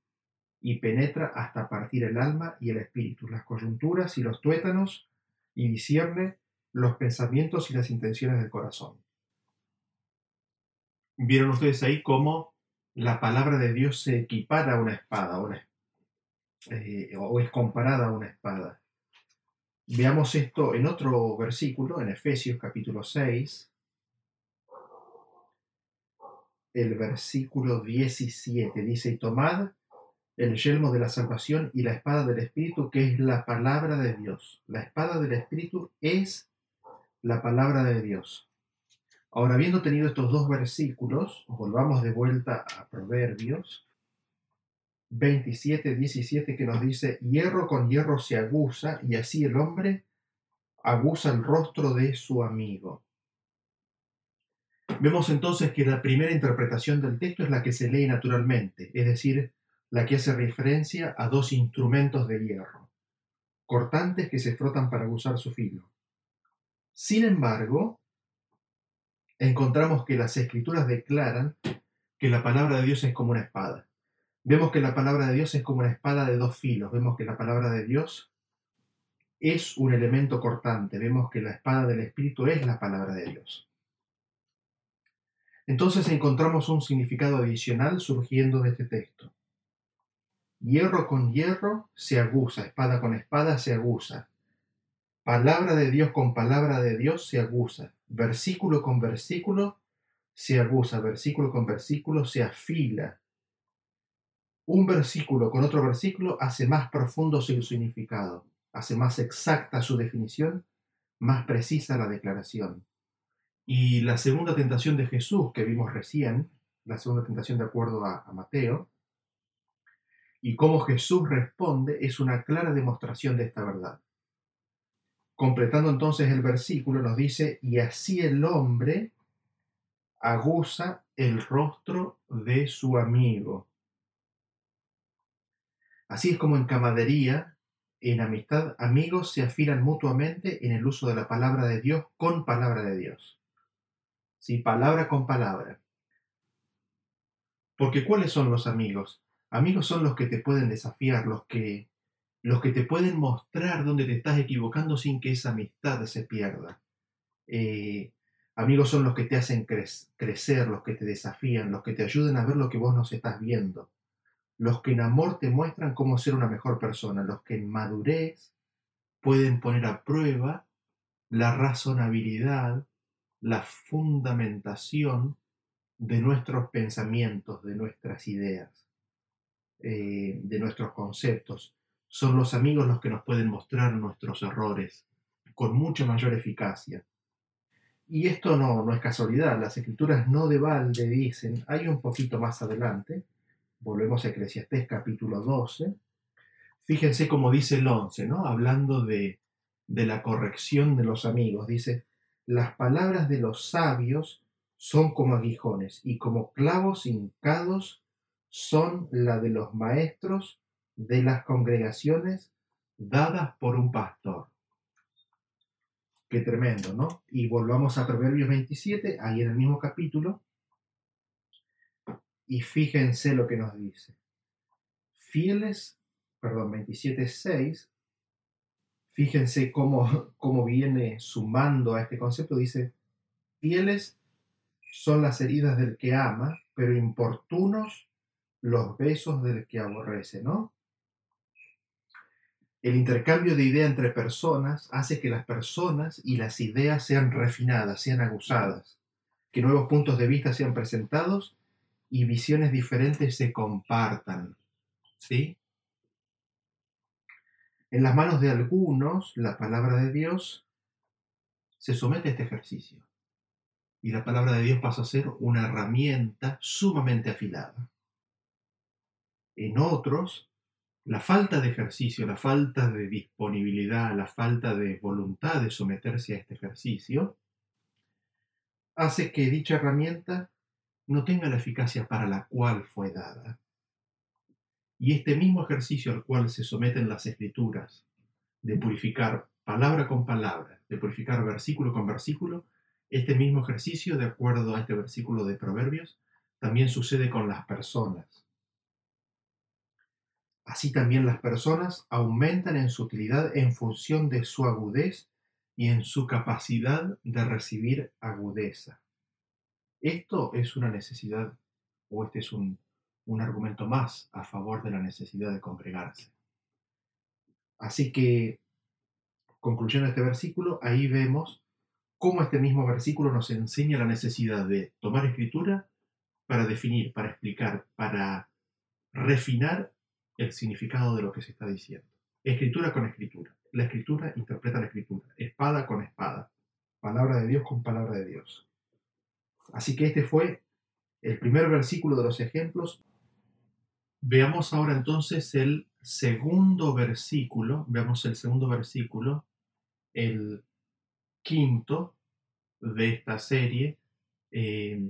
y penetra hasta partir el alma y el espíritu, las coyunturas y los tuétanos, y discierne los pensamientos y las intenciones del corazón. ¿Vieron ustedes ahí cómo la palabra de Dios se equipara a una espada, eh, o es comparada a una espada? Veamos esto en otro versículo, en Efesios capítulo 6, el versículo 17. Dice, y tomad el yelmo de la salvación y la espada del Espíritu, que es la palabra de Dios. La espada del Espíritu es la palabra de Dios. Ahora, habiendo tenido estos dos versículos, volvamos de vuelta a Proverbios 27, 17 que nos dice, hierro con hierro se aguza y así el hombre aguza el rostro de su amigo. Vemos entonces que la primera interpretación del texto es la que se lee naturalmente, es decir, la que hace referencia a dos instrumentos de hierro, cortantes que se frotan para aguzar su filo. Sin embargo, encontramos que las escrituras declaran que la palabra de Dios es como una espada. Vemos que la palabra de Dios es como una espada de dos filos. Vemos que la palabra de Dios es un elemento cortante. Vemos que la espada del Espíritu es la palabra de Dios. Entonces encontramos un significado adicional surgiendo de este texto. Hierro con hierro se aguza, espada con espada se aguza. Palabra de Dios con palabra de Dios se aguza. Versículo con versículo se aguza. Versículo con versículo se afila un versículo con otro versículo hace más profundo su significado, hace más exacta su definición, más precisa la declaración. Y la segunda tentación de Jesús que vimos recién, la segunda tentación de acuerdo a, a Mateo, y cómo Jesús responde es una clara demostración de esta verdad. Completando entonces el versículo, nos dice, y así el hombre aguza el rostro de su amigo. Así es como en camadería, en amistad, amigos se afilan mutuamente en el uso de la palabra de Dios con palabra de Dios. ¿Sí? Palabra con palabra. Porque ¿cuáles son los amigos? Amigos son los que te pueden desafiar, los que, los que te pueden mostrar dónde te estás equivocando sin que esa amistad se pierda. Eh, amigos son los que te hacen crecer, los que te desafían, los que te ayudan a ver lo que vos no estás viendo. Los que en amor te muestran cómo ser una mejor persona, los que en madurez pueden poner a prueba la razonabilidad, la fundamentación de nuestros pensamientos, de nuestras ideas, eh, de nuestros conceptos. Son los amigos los que nos pueden mostrar nuestros errores con mucha mayor eficacia. Y esto no, no es casualidad, las escrituras no de balde dicen, hay un poquito más adelante, volvemos a Eclesiastés capítulo 12, fíjense cómo dice el 11, ¿no? hablando de, de la corrección de los amigos, dice, las palabras de los sabios son como aguijones y como clavos hincados son la de los maestros de las congregaciones dadas por un pastor. Qué tremendo, ¿no? Y volvamos a Proverbios 27, ahí en el mismo capítulo, y fíjense lo que nos dice. Fieles, perdón, 27.6, fíjense cómo, cómo viene sumando a este concepto, dice, fieles son las heridas del que ama, pero importunos los besos del que aborrece, ¿no? El intercambio de idea entre personas hace que las personas y las ideas sean refinadas, sean aguzadas, que nuevos puntos de vista sean presentados y visiones diferentes se compartan. ¿Sí? En las manos de algunos, la palabra de Dios se somete a este ejercicio y la palabra de Dios pasa a ser una herramienta sumamente afilada. En otros, la falta de ejercicio, la falta de disponibilidad, la falta de voluntad de someterse a este ejercicio, hace que dicha herramienta no tenga la eficacia para la cual fue dada. Y este mismo ejercicio al cual se someten las escrituras, de purificar palabra con palabra, de purificar versículo con versículo, este mismo ejercicio, de acuerdo a este versículo de Proverbios, también sucede con las personas. Así también las personas aumentan en su utilidad en función de su agudez y en su capacidad de recibir agudeza. Esto es una necesidad, o este es un, un argumento más a favor de la necesidad de congregarse. Así que, concluyendo este versículo, ahí vemos cómo este mismo versículo nos enseña la necesidad de tomar escritura para definir, para explicar, para refinar el significado de lo que se está diciendo. Escritura con escritura. La escritura interpreta la escritura. Espada con espada. Palabra de Dios con palabra de Dios. Así que este fue el primer versículo de los ejemplos. Veamos ahora entonces el segundo versículo. Veamos el segundo versículo, el quinto de esta serie. Eh,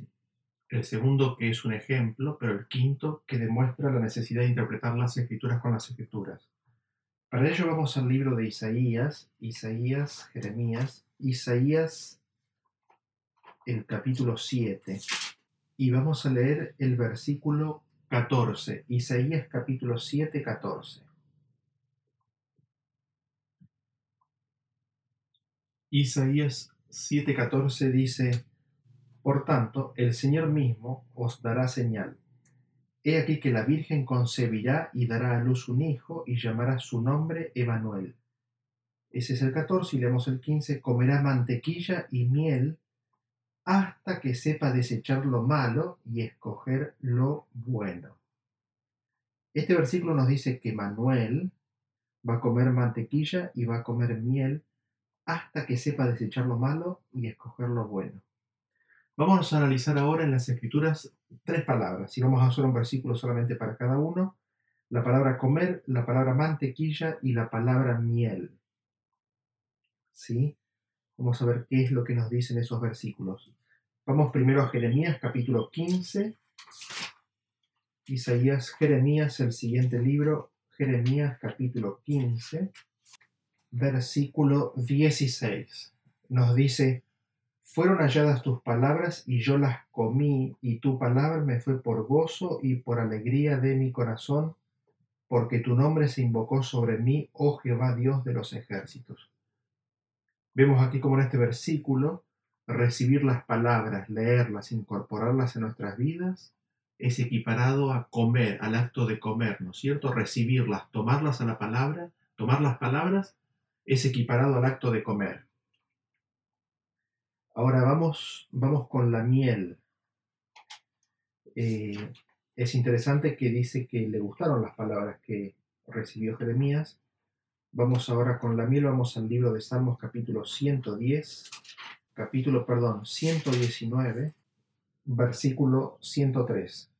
el segundo que es un ejemplo, pero el quinto que demuestra la necesidad de interpretar las escrituras con las escrituras. Para ello vamos al libro de Isaías, Isaías, Jeremías, Isaías, el capítulo 7, y vamos a leer el versículo 14, Isaías capítulo 7, 14. Isaías 7:14 dice, por tanto, el Señor mismo os dará señal. He aquí que la Virgen concebirá y dará a luz un hijo y llamará su nombre Emanuel. Ese es el 14 y leemos el 15. Comerá mantequilla y miel hasta que sepa desechar lo malo y escoger lo bueno. Este versículo nos dice que Manuel va a comer mantequilla y va a comer miel hasta que sepa desechar lo malo y escoger lo bueno. Vamos a analizar ahora en las escrituras tres palabras y vamos a hacer un versículo solamente para cada uno. La palabra comer, la palabra mantequilla y la palabra miel. ¿sí? Vamos a ver qué es lo que nos dicen esos versículos. Vamos primero a Jeremías capítulo 15. Isaías, Jeremías, el siguiente libro, Jeremías capítulo 15, versículo 16. Nos dice, fueron halladas tus palabras y yo las comí, y tu palabra me fue por gozo y por alegría de mi corazón, porque tu nombre se invocó sobre mí, oh Jehová Dios de los ejércitos. Vemos aquí como en este versículo, recibir las palabras, leerlas, incorporarlas en nuestras vidas, es equiparado a comer, al acto de comer, ¿no es cierto? Recibirlas, tomarlas a la palabra, tomar las palabras, es equiparado al acto de comer. Ahora vamos, vamos con la miel. Eh, es interesante que dice que le gustaron las palabras que recibió Jeremías. Vamos ahora con la miel, vamos al libro de Salmos capítulo 110, capítulo, perdón, 119, versículo 103.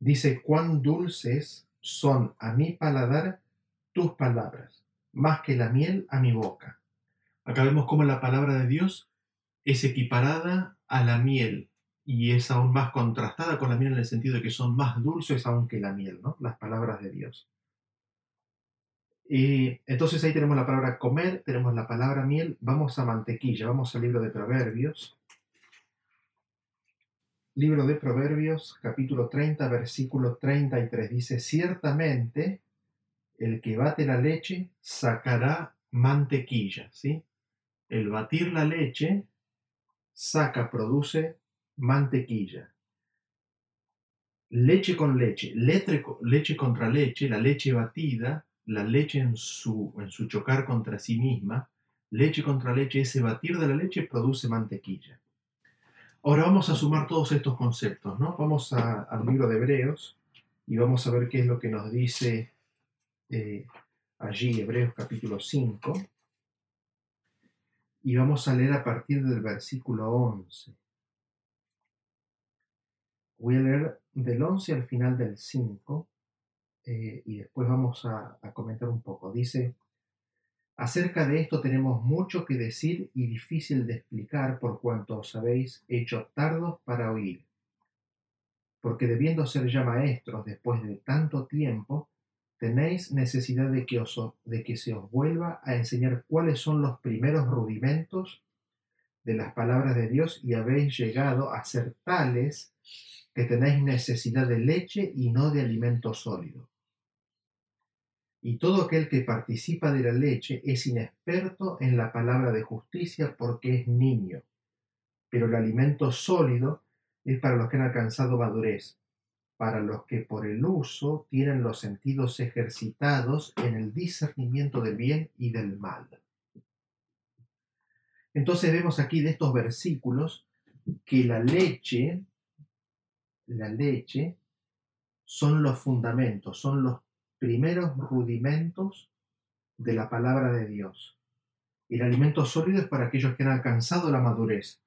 Dice, cuán dulces son a mi paladar tus palabras, más que la miel a mi boca. Acá vemos cómo la palabra de Dios es equiparada a la miel y es aún más contrastada con la miel en el sentido de que son más dulces aún que la miel, ¿no? Las palabras de Dios. Y entonces ahí tenemos la palabra comer, tenemos la palabra miel, vamos a mantequilla, vamos al libro de Proverbios. Libro de Proverbios, capítulo 30, versículo 33, dice, ciertamente el que bate la leche sacará mantequilla, ¿sí? El batir la leche saca, produce mantequilla. Leche con leche, leche, contra leche, la leche batida, la leche en su, en su chocar contra sí misma, leche contra leche, ese batir de la leche produce mantequilla. Ahora vamos a sumar todos estos conceptos, ¿no? Vamos al libro de Hebreos y vamos a ver qué es lo que nos dice eh, allí, Hebreos capítulo 5. Y vamos a leer a partir del versículo 11. Voy a leer del 11 al final del 5 eh, y después vamos a, a comentar un poco. Dice, acerca de esto tenemos mucho que decir y difícil de explicar por cuanto os habéis hecho tardos para oír. Porque debiendo ser ya maestros después de tanto tiempo, tenéis necesidad de que, de que se os vuelva a enseñar cuáles son los primeros rudimentos de las palabras de Dios y habéis llegado a ser tales que tenéis necesidad de leche y no de alimento sólido. Y todo aquel que participa de la leche es inexperto en la palabra de justicia porque es niño, pero el alimento sólido es para los que han alcanzado madurez para los que por el uso tienen los sentidos ejercitados en el discernimiento del bien y del mal. Entonces vemos aquí de estos versículos que la leche, la leche, son los fundamentos, son los primeros rudimentos de la palabra de Dios. El alimento sólido es para aquellos que han alcanzado la madurez,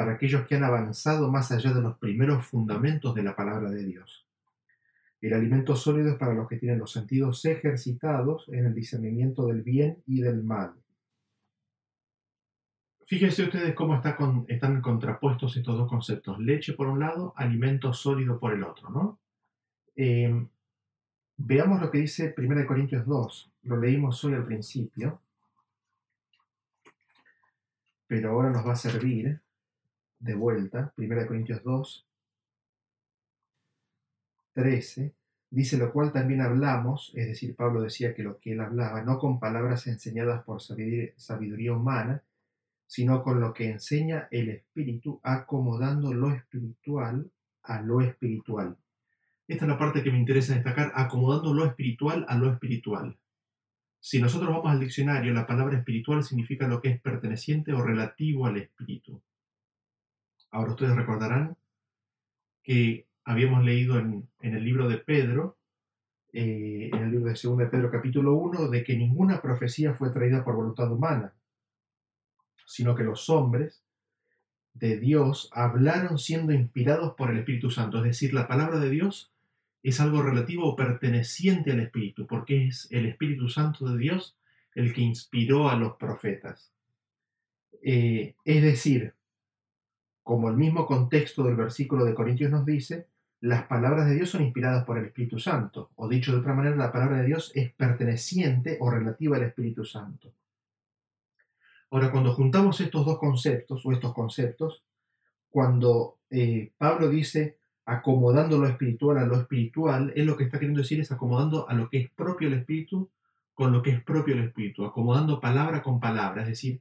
para aquellos que han avanzado más allá de los primeros fundamentos de la palabra de Dios. El alimento sólido es para los que tienen los sentidos ejercitados en el discernimiento del bien y del mal. Fíjense ustedes cómo están contrapuestos estos dos conceptos. Leche por un lado, alimento sólido por el otro, ¿no? Em, veamos lo que dice 1 Corintios 2. Lo leímos hoy al principio, pero ahora nos va a servir de vuelta, 1 Corintios 2, 13, dice lo cual también hablamos, es decir, Pablo decía que lo que él hablaba, no con palabras enseñadas por sabiduría humana, sino con lo que enseña el Espíritu, acomodando lo espiritual a lo espiritual. Esta es la parte que me interesa destacar, acomodando lo espiritual a lo espiritual. Si nosotros vamos al diccionario, la palabra espiritual significa lo que es perteneciente o relativo al espíritu. Ahora ustedes recordarán que habíamos leído en, el libro de Pedro, eh, en el libro de 2 de Pedro capítulo 1, de que ninguna profecía fue traída por voluntad humana, sino que los hombres de Dios hablaron siendo inspirados por el Espíritu Santo. Es decir, la palabra de Dios es algo relativo o perteneciente al Espíritu, porque es el Espíritu Santo de Dios el que inspiró a los profetas. Eh, es decir, como el mismo contexto del versículo de Corintios nos dice, las palabras de Dios son inspiradas por el Espíritu Santo, o dicho de otra manera, la palabra de Dios es perteneciente o relativa al Espíritu Santo. Ahora, cuando juntamos estos dos conceptos, o estos conceptos, cuando eh, Pablo dice acomodando lo espiritual a lo espiritual, él lo que está queriendo decir es acomodando a lo que es propio el Espíritu con lo que es propio el Espíritu, acomodando palabra con palabra, es decir,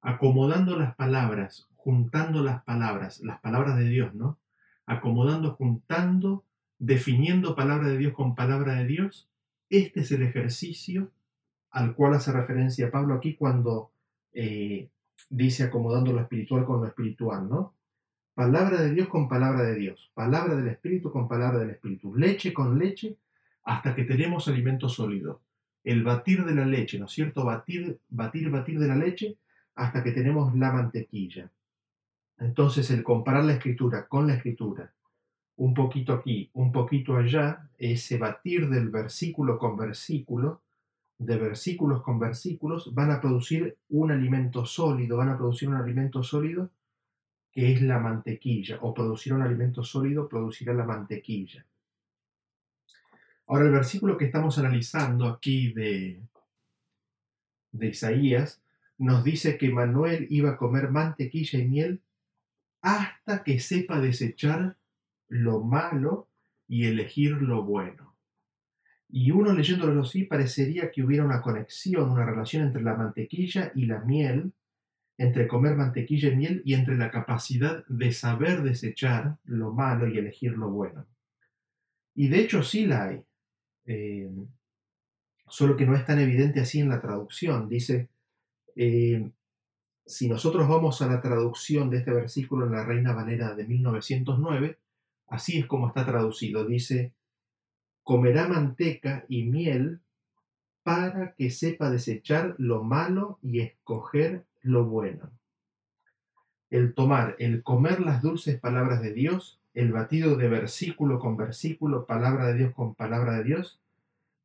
acomodando las palabras, juntando las palabras, las palabras de Dios, ¿no? acomodando, juntando, definiendo palabra de Dios con palabra de Dios. Este es el ejercicio al cual hace referencia Pablo aquí cuando eh, dice acomodando lo espiritual con lo espiritual, ¿no? Palabra de Dios con palabra de Dios, palabra del Espíritu con palabra del Espíritu, leche con leche hasta que tenemos alimento sólido. El batir de la leche, ¿no es cierto? Batir, batir, batir de la leche hasta que tenemos la mantequilla. Entonces el comparar la escritura con la escritura, un poquito aquí, un poquito allá, ese batir del versículo con versículo, de versículos con versículos, van a producir un alimento sólido, van a producir un alimento sólido que es la mantequilla, o producir un alimento sólido producirá la mantequilla. Ahora el versículo que estamos analizando aquí de, de Isaías nos dice que Manuel iba a comer mantequilla y miel hasta que sepa desechar lo malo y elegir lo bueno. Y uno leyéndolo así parecería que hubiera una conexión, una relación entre la mantequilla y la miel, entre comer mantequilla y miel y entre la capacidad de saber desechar lo malo y elegir lo bueno. Y de hecho sí la hay, eh, solo que no es tan evidente así en la traducción. Dice, eh, si nosotros vamos a la traducción de este versículo en la Reina Valera de 1909, así es como está traducido. Dice, comerá manteca y miel para que sepa desechar lo malo y escoger lo bueno. El tomar, el comer las dulces palabras de Dios, el batido de versículo con versículo, palabra de Dios con palabra de Dios,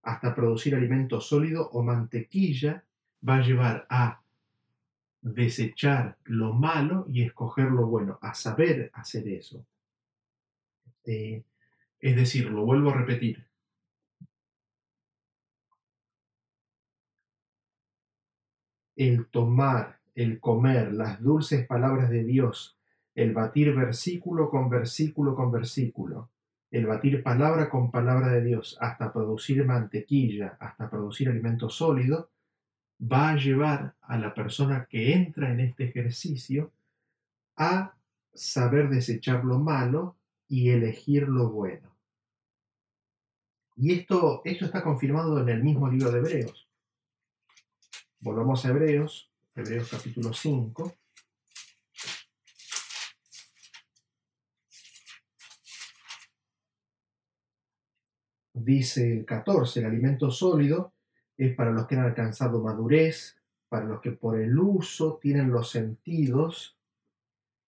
hasta producir alimento sólido o mantequilla, va a llevar a desechar lo malo y escoger lo bueno, a saber hacer eso. Eh, es decir, lo vuelvo a repetir. El tomar, el comer las dulces palabras de Dios, el batir versículo con versículo con versículo, el batir palabra con palabra de Dios hasta producir mantequilla, hasta producir alimento sólido, va a llevar a la persona que entra en este ejercicio a saber desechar lo malo y elegir lo bueno. Y esto, está confirmado en el mismo libro de Hebreos. Volvamos a Hebreos, Hebreos capítulo 5. Dice el 14, el alimento sólido es para los que han alcanzado madurez, para los que por el uso tienen los sentidos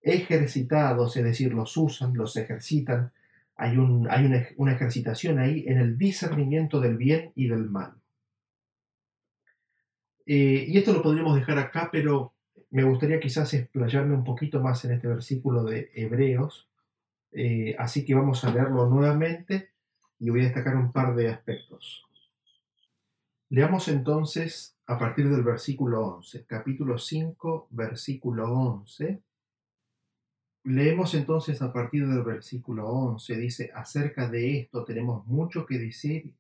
ejercitados, es decir, los usan, los ejercitan. Hay, un, hay una, ejercitación ahí en el discernimiento del bien y del mal. Eh, y esto lo podríamos dejar acá, pero me gustaría quizás explayarme un poquito más en este versículo de Hebreos. Eh, así que vamos a leerlo nuevamente y voy a destacar un par de aspectos. Leamos entonces a partir del versículo 11, capítulo 5, versículo 11. Leemos entonces a partir del versículo 11, dice, acerca de esto tenemos mucho que decir,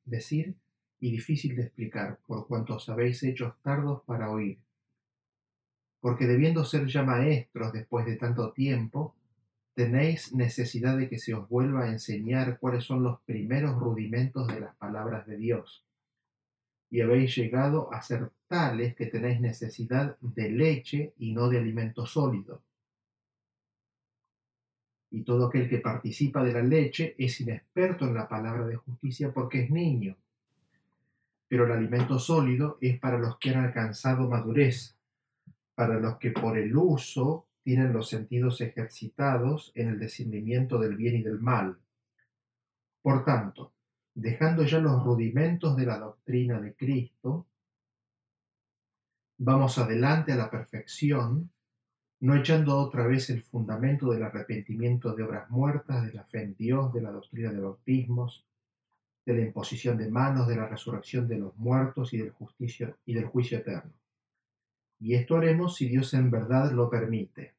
y difícil de explicar, por cuanto os habéis hecho tardos para oír. Porque debiendo ser ya maestros después de tanto tiempo, tenéis necesidad de que se os vuelva a enseñar cuáles son los primeros rudimentos de las palabras de Dios y habéis llegado a ser tales que tenéis necesidad de leche y no de alimento sólido. Y todo aquel que participa de la leche es inexperto en la palabra de justicia porque es niño. Pero el alimento sólido es para los que han alcanzado madurez, para los que por el uso tienen los sentidos ejercitados en el discernimiento del bien y del mal. Por tanto, dejando ya los rudimentos de la doctrina de Cristo, vamos adelante a la perfección, no echando otra vez el fundamento del arrepentimiento de obras muertas, de la fe en Dios, de la doctrina de bautismos, de la imposición de manos, de la resurrección de los muertos y del, justicio, y del juicio eterno. Y esto haremos si Dios en verdad lo permite.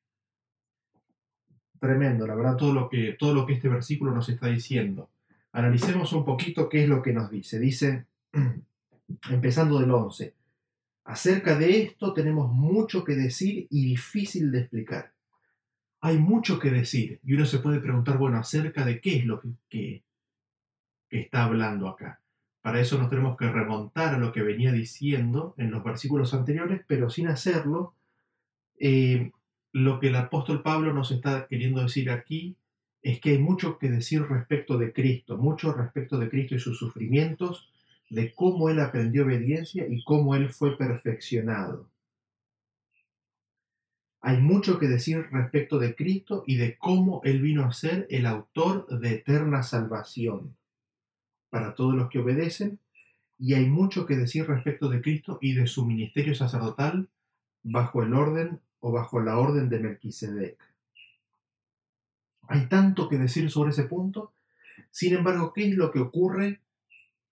Tremendo, la verdad, todo lo que, todo lo que este versículo nos está diciendo. Analicemos un poquito qué es lo que nos dice. Dice, empezando del 11, acerca de esto tenemos mucho que decir y difícil de explicar. Hay mucho que decir y uno se puede preguntar, bueno, acerca de qué es lo que, está hablando acá. Para eso nos tenemos que remontar a lo que venía diciendo en los versículos anteriores, pero sin hacerlo, eh, lo que el apóstol Pablo nos está queriendo decir aquí es que hay mucho que decir respecto de Cristo, mucho respecto de Cristo y sus sufrimientos, de cómo él aprendió obediencia y cómo él fue perfeccionado. Hay mucho que decir respecto de Cristo y de cómo él vino a ser el autor de eterna salvación para todos los que obedecen, y hay mucho que decir respecto de Cristo y de su ministerio sacerdotal bajo el orden o bajo la orden de Melquisedec. Hay tanto que decir sobre ese punto. Sin embargo, ¿qué es lo que ocurre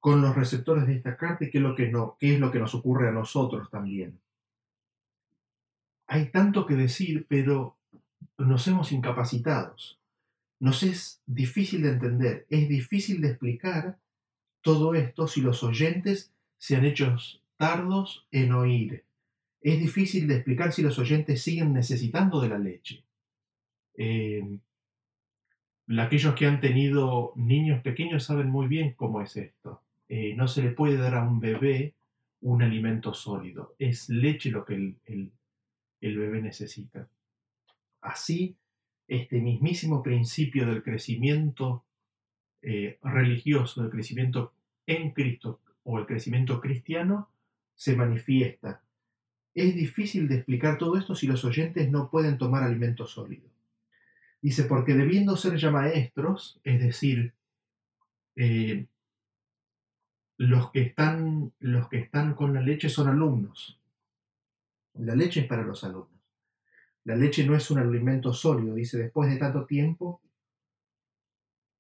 con los receptores de esta carta y qué es lo que, no, qué es lo que nos ocurre a nosotros también? Hay tanto que decir, pero nos hemos incapacitados. Nos es difícil de entender, es difícil de explicar todo esto si los oyentes se han hecho tardos en oír. Es difícil de explicar si los oyentes siguen necesitando de la leche. Eh, aquellos que han tenido niños pequeños saben muy bien cómo es esto. Eh, no se le puede dar a un bebé un alimento sólido. Es leche lo que el, bebé necesita. Así, este mismísimo principio del crecimiento eh, religioso, del crecimiento en Cristo o el crecimiento cristiano, se manifiesta. Es difícil de explicar todo esto si los oyentes no pueden tomar alimento sólido. Dice, porque debiendo ser ya maestros, es decir, eh, los, que están, los que están con la leche son alumnos. La leche es para los alumnos. La leche no es un alimento sólido. Dice, después de tanto tiempo,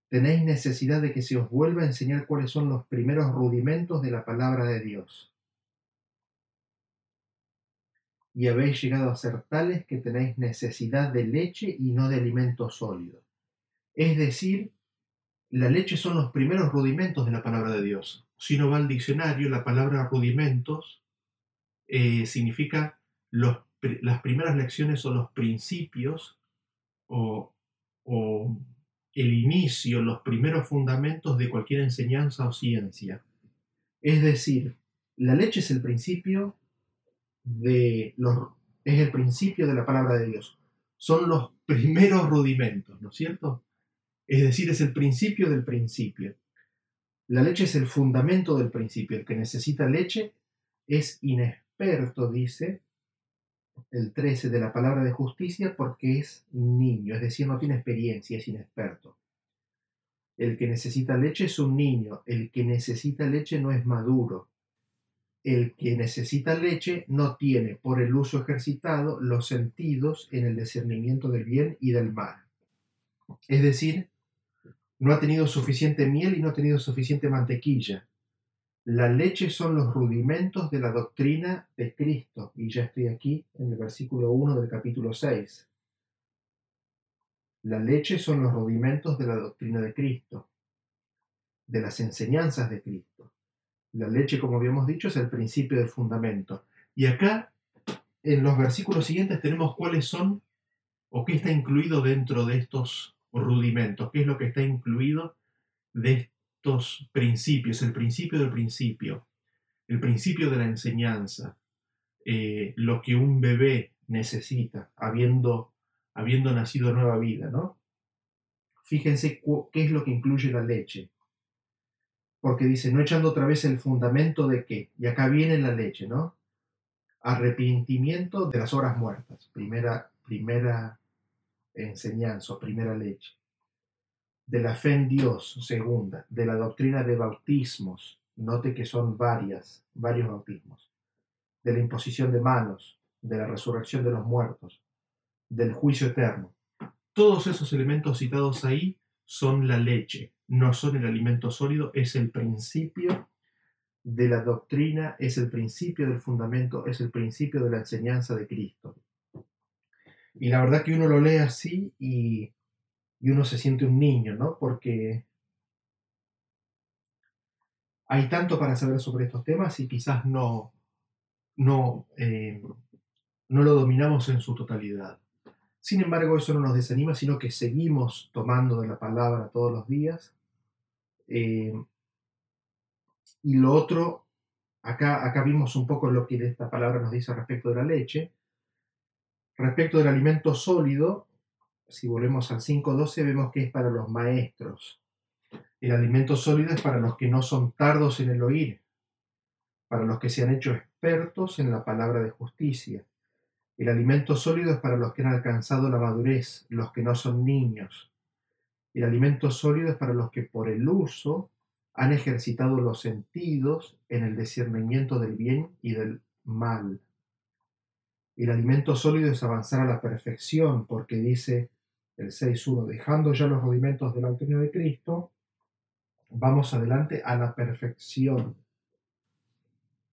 tenéis necesidad de que se os vuelva a enseñar cuáles son los primeros rudimentos de la palabra de Dios y habéis llegado a ser tales que tenéis necesidad de leche y no de alimento sólido. Es decir, la leche son los primeros rudimentos de la palabra de Dios. Si uno va al diccionario, la palabra rudimentos eh, significa los, las primeras lecciones o los principios o, o el inicio, los primeros fundamentos de cualquier enseñanza o ciencia. Es decir, la leche es el principio de los, es el principio de la palabra de Dios. Son los primeros rudimentos, ¿no es cierto? Es decir, es el principio del principio. La leche es el fundamento del principio. El que necesita leche es inexperto, dice el 13 de la palabra de justicia, porque es niño, es decir, no tiene experiencia, es inexperto. El que necesita leche es un niño, el que necesita leche no es maduro, el que necesita leche no tiene por el uso ejercitado los sentidos en el discernimiento del bien y del mal. Es decir, no ha tenido suficiente miel y no ha tenido suficiente mantequilla. La leche son los rudimentos de la doctrina de Cristo. Y ya estoy aquí en el versículo 1 del capítulo 6. La leche son los rudimentos de la doctrina de Cristo, de las enseñanzas de Cristo. La leche, como habíamos dicho, es el principio del fundamento. Y acá, en los versículos siguientes, tenemos cuáles son o qué está incluido dentro de estos rudimentos, qué es lo que está incluido de estos principios, el principio del principio, el principio de la enseñanza, eh, lo que un bebé necesita, habiendo, habiendo nacido nueva vida, ¿no? Fíjense qué es lo que incluye la leche porque dice, no echando otra vez el fundamento de qué, y acá viene la leche, ¿no? Arrepentimiento de las horas muertas, primera, primera enseñanza, primera leche. De la fe en Dios, segunda. De la doctrina de bautismos, note que son varias, varios bautismos. de la imposición de manos, de la resurrección de los muertos, del juicio eterno. Todos esos elementos citados ahí son la leche, no son el alimento sólido, es el principio de la doctrina, es el principio del fundamento, es el principio de la enseñanza de Cristo. Y la verdad que uno lo lee así y, uno se siente un niño, ¿no? Porque hay tanto para saber sobre estos temas y quizás no, no, eh, no lo dominamos en su totalidad. Sin embargo, eso no nos desanima, sino que seguimos tomando de la palabra todos los días. Eh, y lo otro, acá, acá vimos un poco lo que esta palabra nos dice respecto de la leche. Respecto del alimento sólido, si volvemos al 5.12, vemos que es para los maestros. El alimento sólido es para los que no son tardos en el oír, para los que se han hecho expertos en la palabra de justicia. El alimento sólido es para los que han alcanzado la madurez, los que no son niños. El alimento sólido es para los que por el uso han ejercitado los sentidos en el discernimiento del bien y del mal. El alimento sólido es avanzar a la perfección, porque dice el 6.1, dejando ya los rudimentos de la doctrina de Cristo, vamos adelante a la perfección.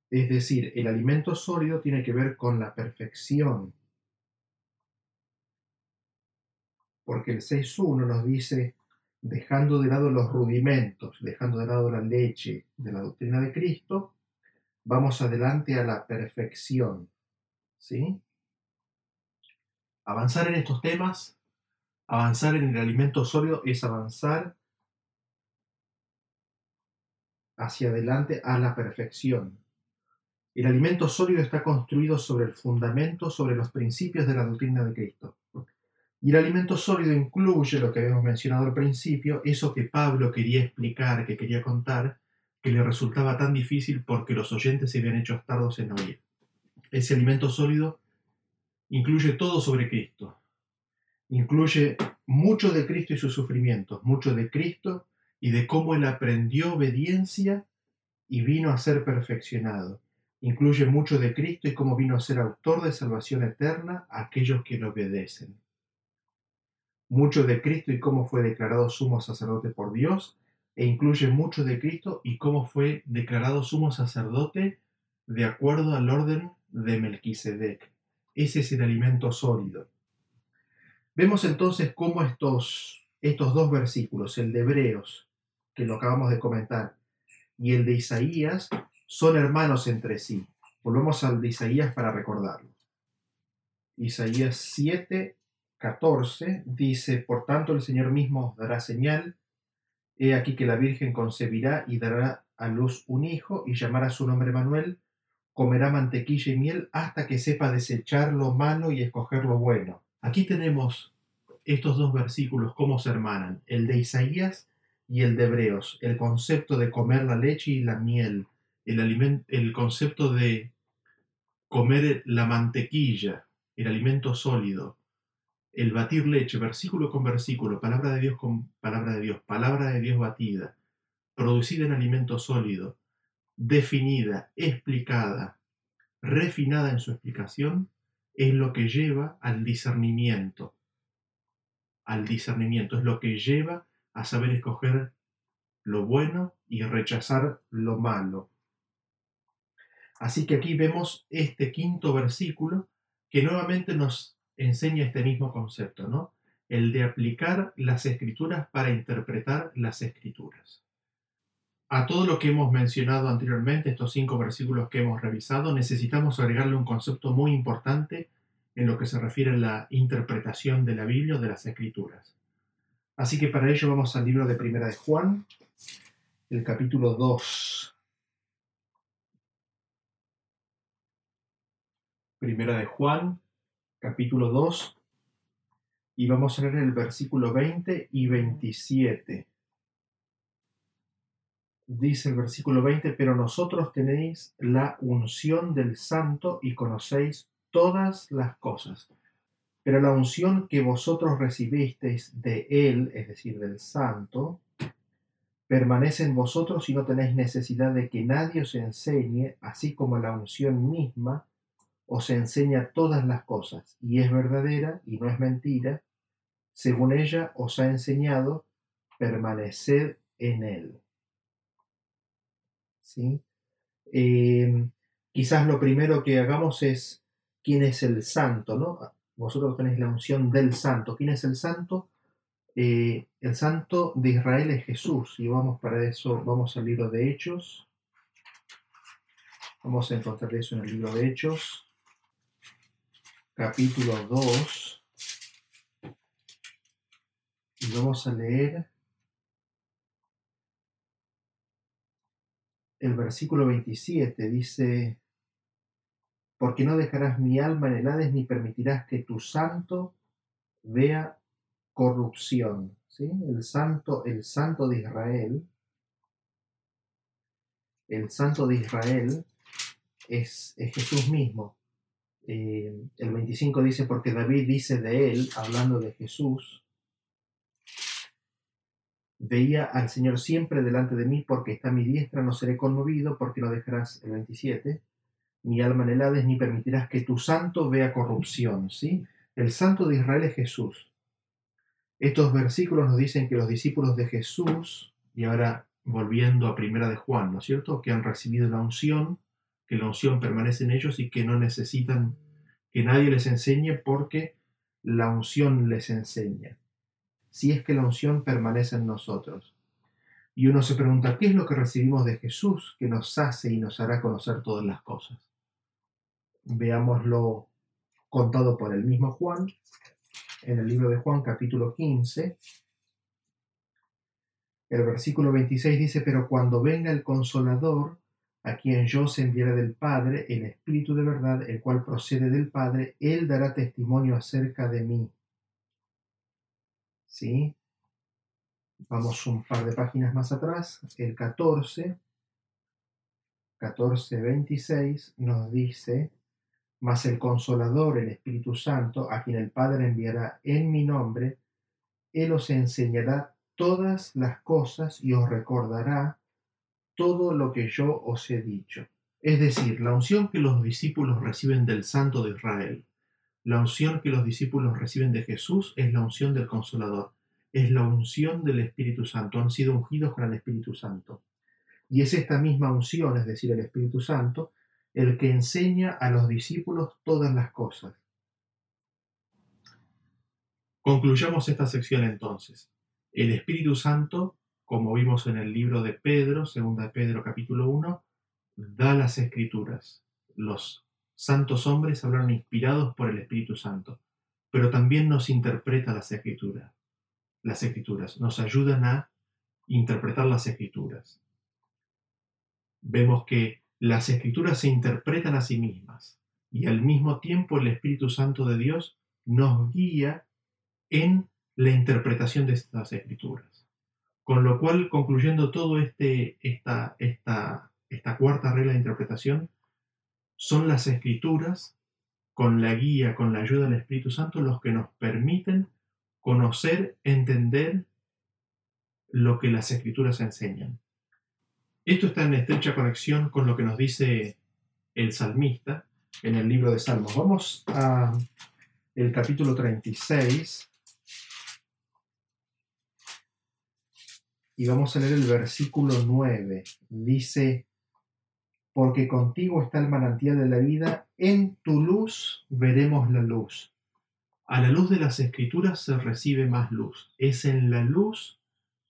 Es decir, el alimento sólido tiene que ver con la perfección. Porque el 6.1 nos dice, dejando de lado los rudimentos, dejando de lado la leche de la doctrina de Cristo, vamos adelante a la perfección. ¿Sí? Avanzar en estos temas, avanzar en el alimento sólido es avanzar hacia adelante a la perfección. El alimento sólido está construido sobre el fundamento, sobre los principios de la doctrina de Cristo. Y el alimento sólido incluye lo que habíamos mencionado al principio, eso que Pablo quería explicar, que quería contar, que le resultaba tan difícil porque los oyentes se habían hecho tardos en oír. Ese alimento sólido incluye todo sobre Cristo. Incluye mucho de Cristo y sus sufrimientos, mucho de Cristo y de cómo él aprendió obediencia y vino a ser perfeccionado. Incluye mucho de Cristo y cómo vino a ser autor de salvación eterna a aquellos que le obedecen mucho de Cristo y cómo fue declarado sumo sacerdote por Dios, e incluye mucho de Cristo y cómo fue declarado sumo sacerdote de acuerdo al orden de Melquisedec. Ese es el alimento sólido. Vemos entonces cómo estos, estos dos versículos, el de Hebreos, que lo acabamos de comentar, y el de Isaías, son hermanos entre sí. Volvemos al de Isaías para recordarlo. Isaías 7, 14 dice, Por tanto el Señor mismo os dará señal, he aquí que la Virgen concebirá y dará a luz un hijo y llamará su nombre Manuel, comerá mantequilla y miel hasta que sepa desechar lo malo y escoger lo bueno. Aquí tenemos estos dos versículos, cómo se hermanan, el de Isaías y el de Hebreos, el concepto de comer la leche y la miel, el, el concepto de comer la mantequilla, el alimento sólido, el batir leche, versículo con versículo, palabra de Dios con palabra de Dios, palabra de Dios batida, producida en alimento sólido, definida, explicada, refinada en su explicación, es lo que lleva al discernimiento. Al discernimiento es lo que lleva a saber escoger lo bueno y rechazar lo malo. Así que aquí vemos este quinto versículo que nuevamente nos enseña este mismo concepto, ¿no? El de aplicar las escrituras para interpretar las escrituras. A todo lo que hemos mencionado anteriormente, estos cinco versículos que hemos revisado, necesitamos agregarle un concepto muy importante en lo que se refiere a la interpretación de la Biblia o de las escrituras. Así que para ello vamos al libro de Primera de Juan, el capítulo 2. Primera de Juan, capítulo 2, y vamos a leer el versículo 20 y 27. Dice el versículo 20, pero nosotros tenéis la unción del santo y conocéis todas las cosas. Pero la unción que vosotros recibisteis de él, es decir, del santo, permanece en vosotros y no tenéis necesidad de que nadie os enseñe, así como la unción misma os enseña todas las cosas, y es verdadera y no es mentira, según ella os ha enseñado, permaneced en él. ¿Sí? Eh, quizás lo primero que hagamos es quién es el santo, ¿no? Vosotros tenéis la unción del santo. ¿Quién es el santo? Eh, el santo de Israel es Jesús y vamos para eso, vamos al libro de Hechos. Vamos a encontrar eso en el libro de Hechos, capítulo 2. Y vamos a leer el versículo 27. Dice, porque no dejarás mi alma en el Hades ni permitirás que tu santo vea corrupción. ¿sí? El, santo, el santo de Israel, el santo de Israel es, Jesús mismo. Eh, el 25 dice, porque David dice de él, hablando de Jesús, veía al Señor siempre delante de mí, porque está a mi diestra, no seré conmovido, porque no dejarás, el 27, mi alma en el ni permitirás que tu santo vea corrupción. ¿sí? El santo de Israel es Jesús. Estos versículos nos dicen que los discípulos de Jesús, y ahora volviendo a primera de Juan, ¿no es cierto?, que han recibido la unción, que la unción permanece en ellos y que no necesitan que nadie les enseñe porque la unción les enseña. Si es que la unción permanece en nosotros. Y uno se pregunta, ¿qué es lo que recibimos de Jesús que nos hace y nos hará conocer todas las cosas? Veámoslo contado por el mismo Juan en el libro de Juan capítulo 15, el versículo 26 dice, pero cuando venga el consolador, a quien yo se enviaré del Padre, el Espíritu de verdad, el cual procede del Padre, él dará testimonio acerca de mí. ¿Sí? Vamos un par de páginas más atrás, el 14, 14, 26 nos dice, mas el consolador, el Espíritu Santo, a quien el Padre enviará en mi nombre, Él os enseñará todas las cosas y os recordará todo lo que yo os he dicho. Es decir, la unción que los discípulos reciben del Santo de Israel, la unción que los discípulos reciben de Jesús es la unción del Consolador, es la unción del Espíritu Santo, han sido ungidos con el Espíritu Santo. Y es esta misma unción, es decir, el Espíritu Santo, el que enseña a los discípulos todas las cosas. Concluyamos esta sección entonces. El Espíritu Santo, como vimos en el libro de Pedro, segunda de Pedro capítulo 1, da las escrituras. Los santos hombres hablaron inspirados por el Espíritu Santo, pero también nos interpreta las escrituras. Las escrituras nos ayudan a interpretar las escrituras. Vemos que las escrituras se interpretan a sí mismas y al mismo tiempo el Espíritu Santo de Dios nos guía en la interpretación de estas escrituras. Con lo cual, concluyendo todo este, esta, esta, esta cuarta regla de interpretación, son las escrituras, con la guía, con la ayuda del Espíritu Santo, los que nos permiten conocer, entender lo que las escrituras enseñan. Esto está en estrecha conexión con lo que nos dice el salmista en el libro de Salmos. Vamos a el capítulo 36 y vamos a leer el versículo 9. Dice, porque contigo está el manantial de la vida, en tu luz veremos la luz. A la luz de las escrituras se recibe más luz. Es en la luz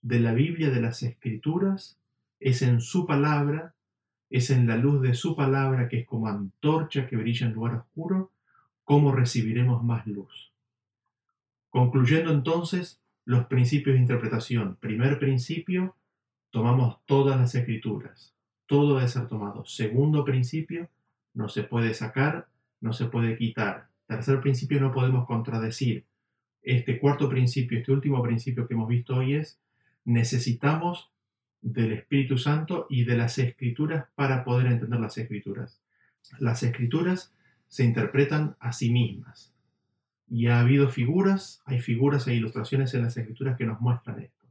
de la Biblia de las escrituras es en su palabra, es en la luz de su palabra que es como antorcha que brilla en lugar oscuro, cómo recibiremos más luz. Concluyendo entonces los principios de interpretación. Primer principio, tomamos todas las escrituras. Todo debe ser tomado. Segundo principio, no se puede sacar, no se puede quitar. Tercer principio, no podemos contradecir. Este cuarto principio, este último principio que hemos visto hoy es, necesitamos del Espíritu Santo y de las escrituras para poder entender las escrituras. Las escrituras se interpretan a sí mismas. Y ha habido figuras, hay figuras e ilustraciones en las escrituras que nos muestran esto.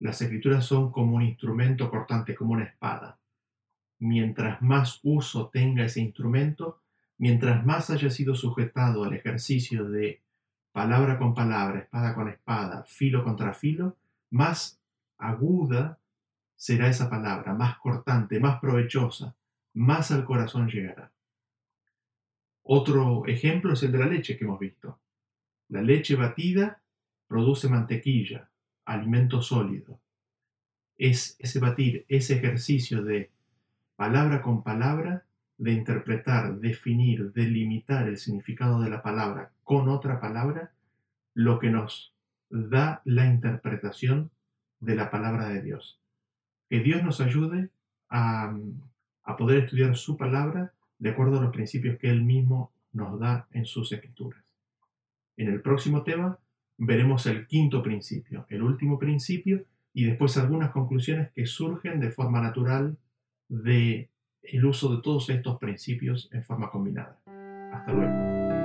Las escrituras son como un instrumento cortante, como una espada. Mientras más uso tenga ese instrumento, mientras más haya sido sujetado al ejercicio de palabra con palabra, espada con espada, filo contra filo, más aguda será esa palabra, más cortante, más provechosa, más al corazón llegará. Otro ejemplo es el de la leche que hemos visto. La leche batida produce mantequilla, alimento sólido. Es ese batir, ese ejercicio de palabra con palabra, de interpretar, definir, delimitar el significado de la palabra con otra palabra, lo que nos da la interpretación de la palabra de Dios. Que Dios nos ayude a, a poder estudiar su palabra de acuerdo a los principios que Él mismo nos da en sus escrituras. En el próximo tema veremos el quinto principio, el último principio, y después algunas conclusiones que surgen de forma natural de uso de todos estos principios en forma combinada. Hasta luego.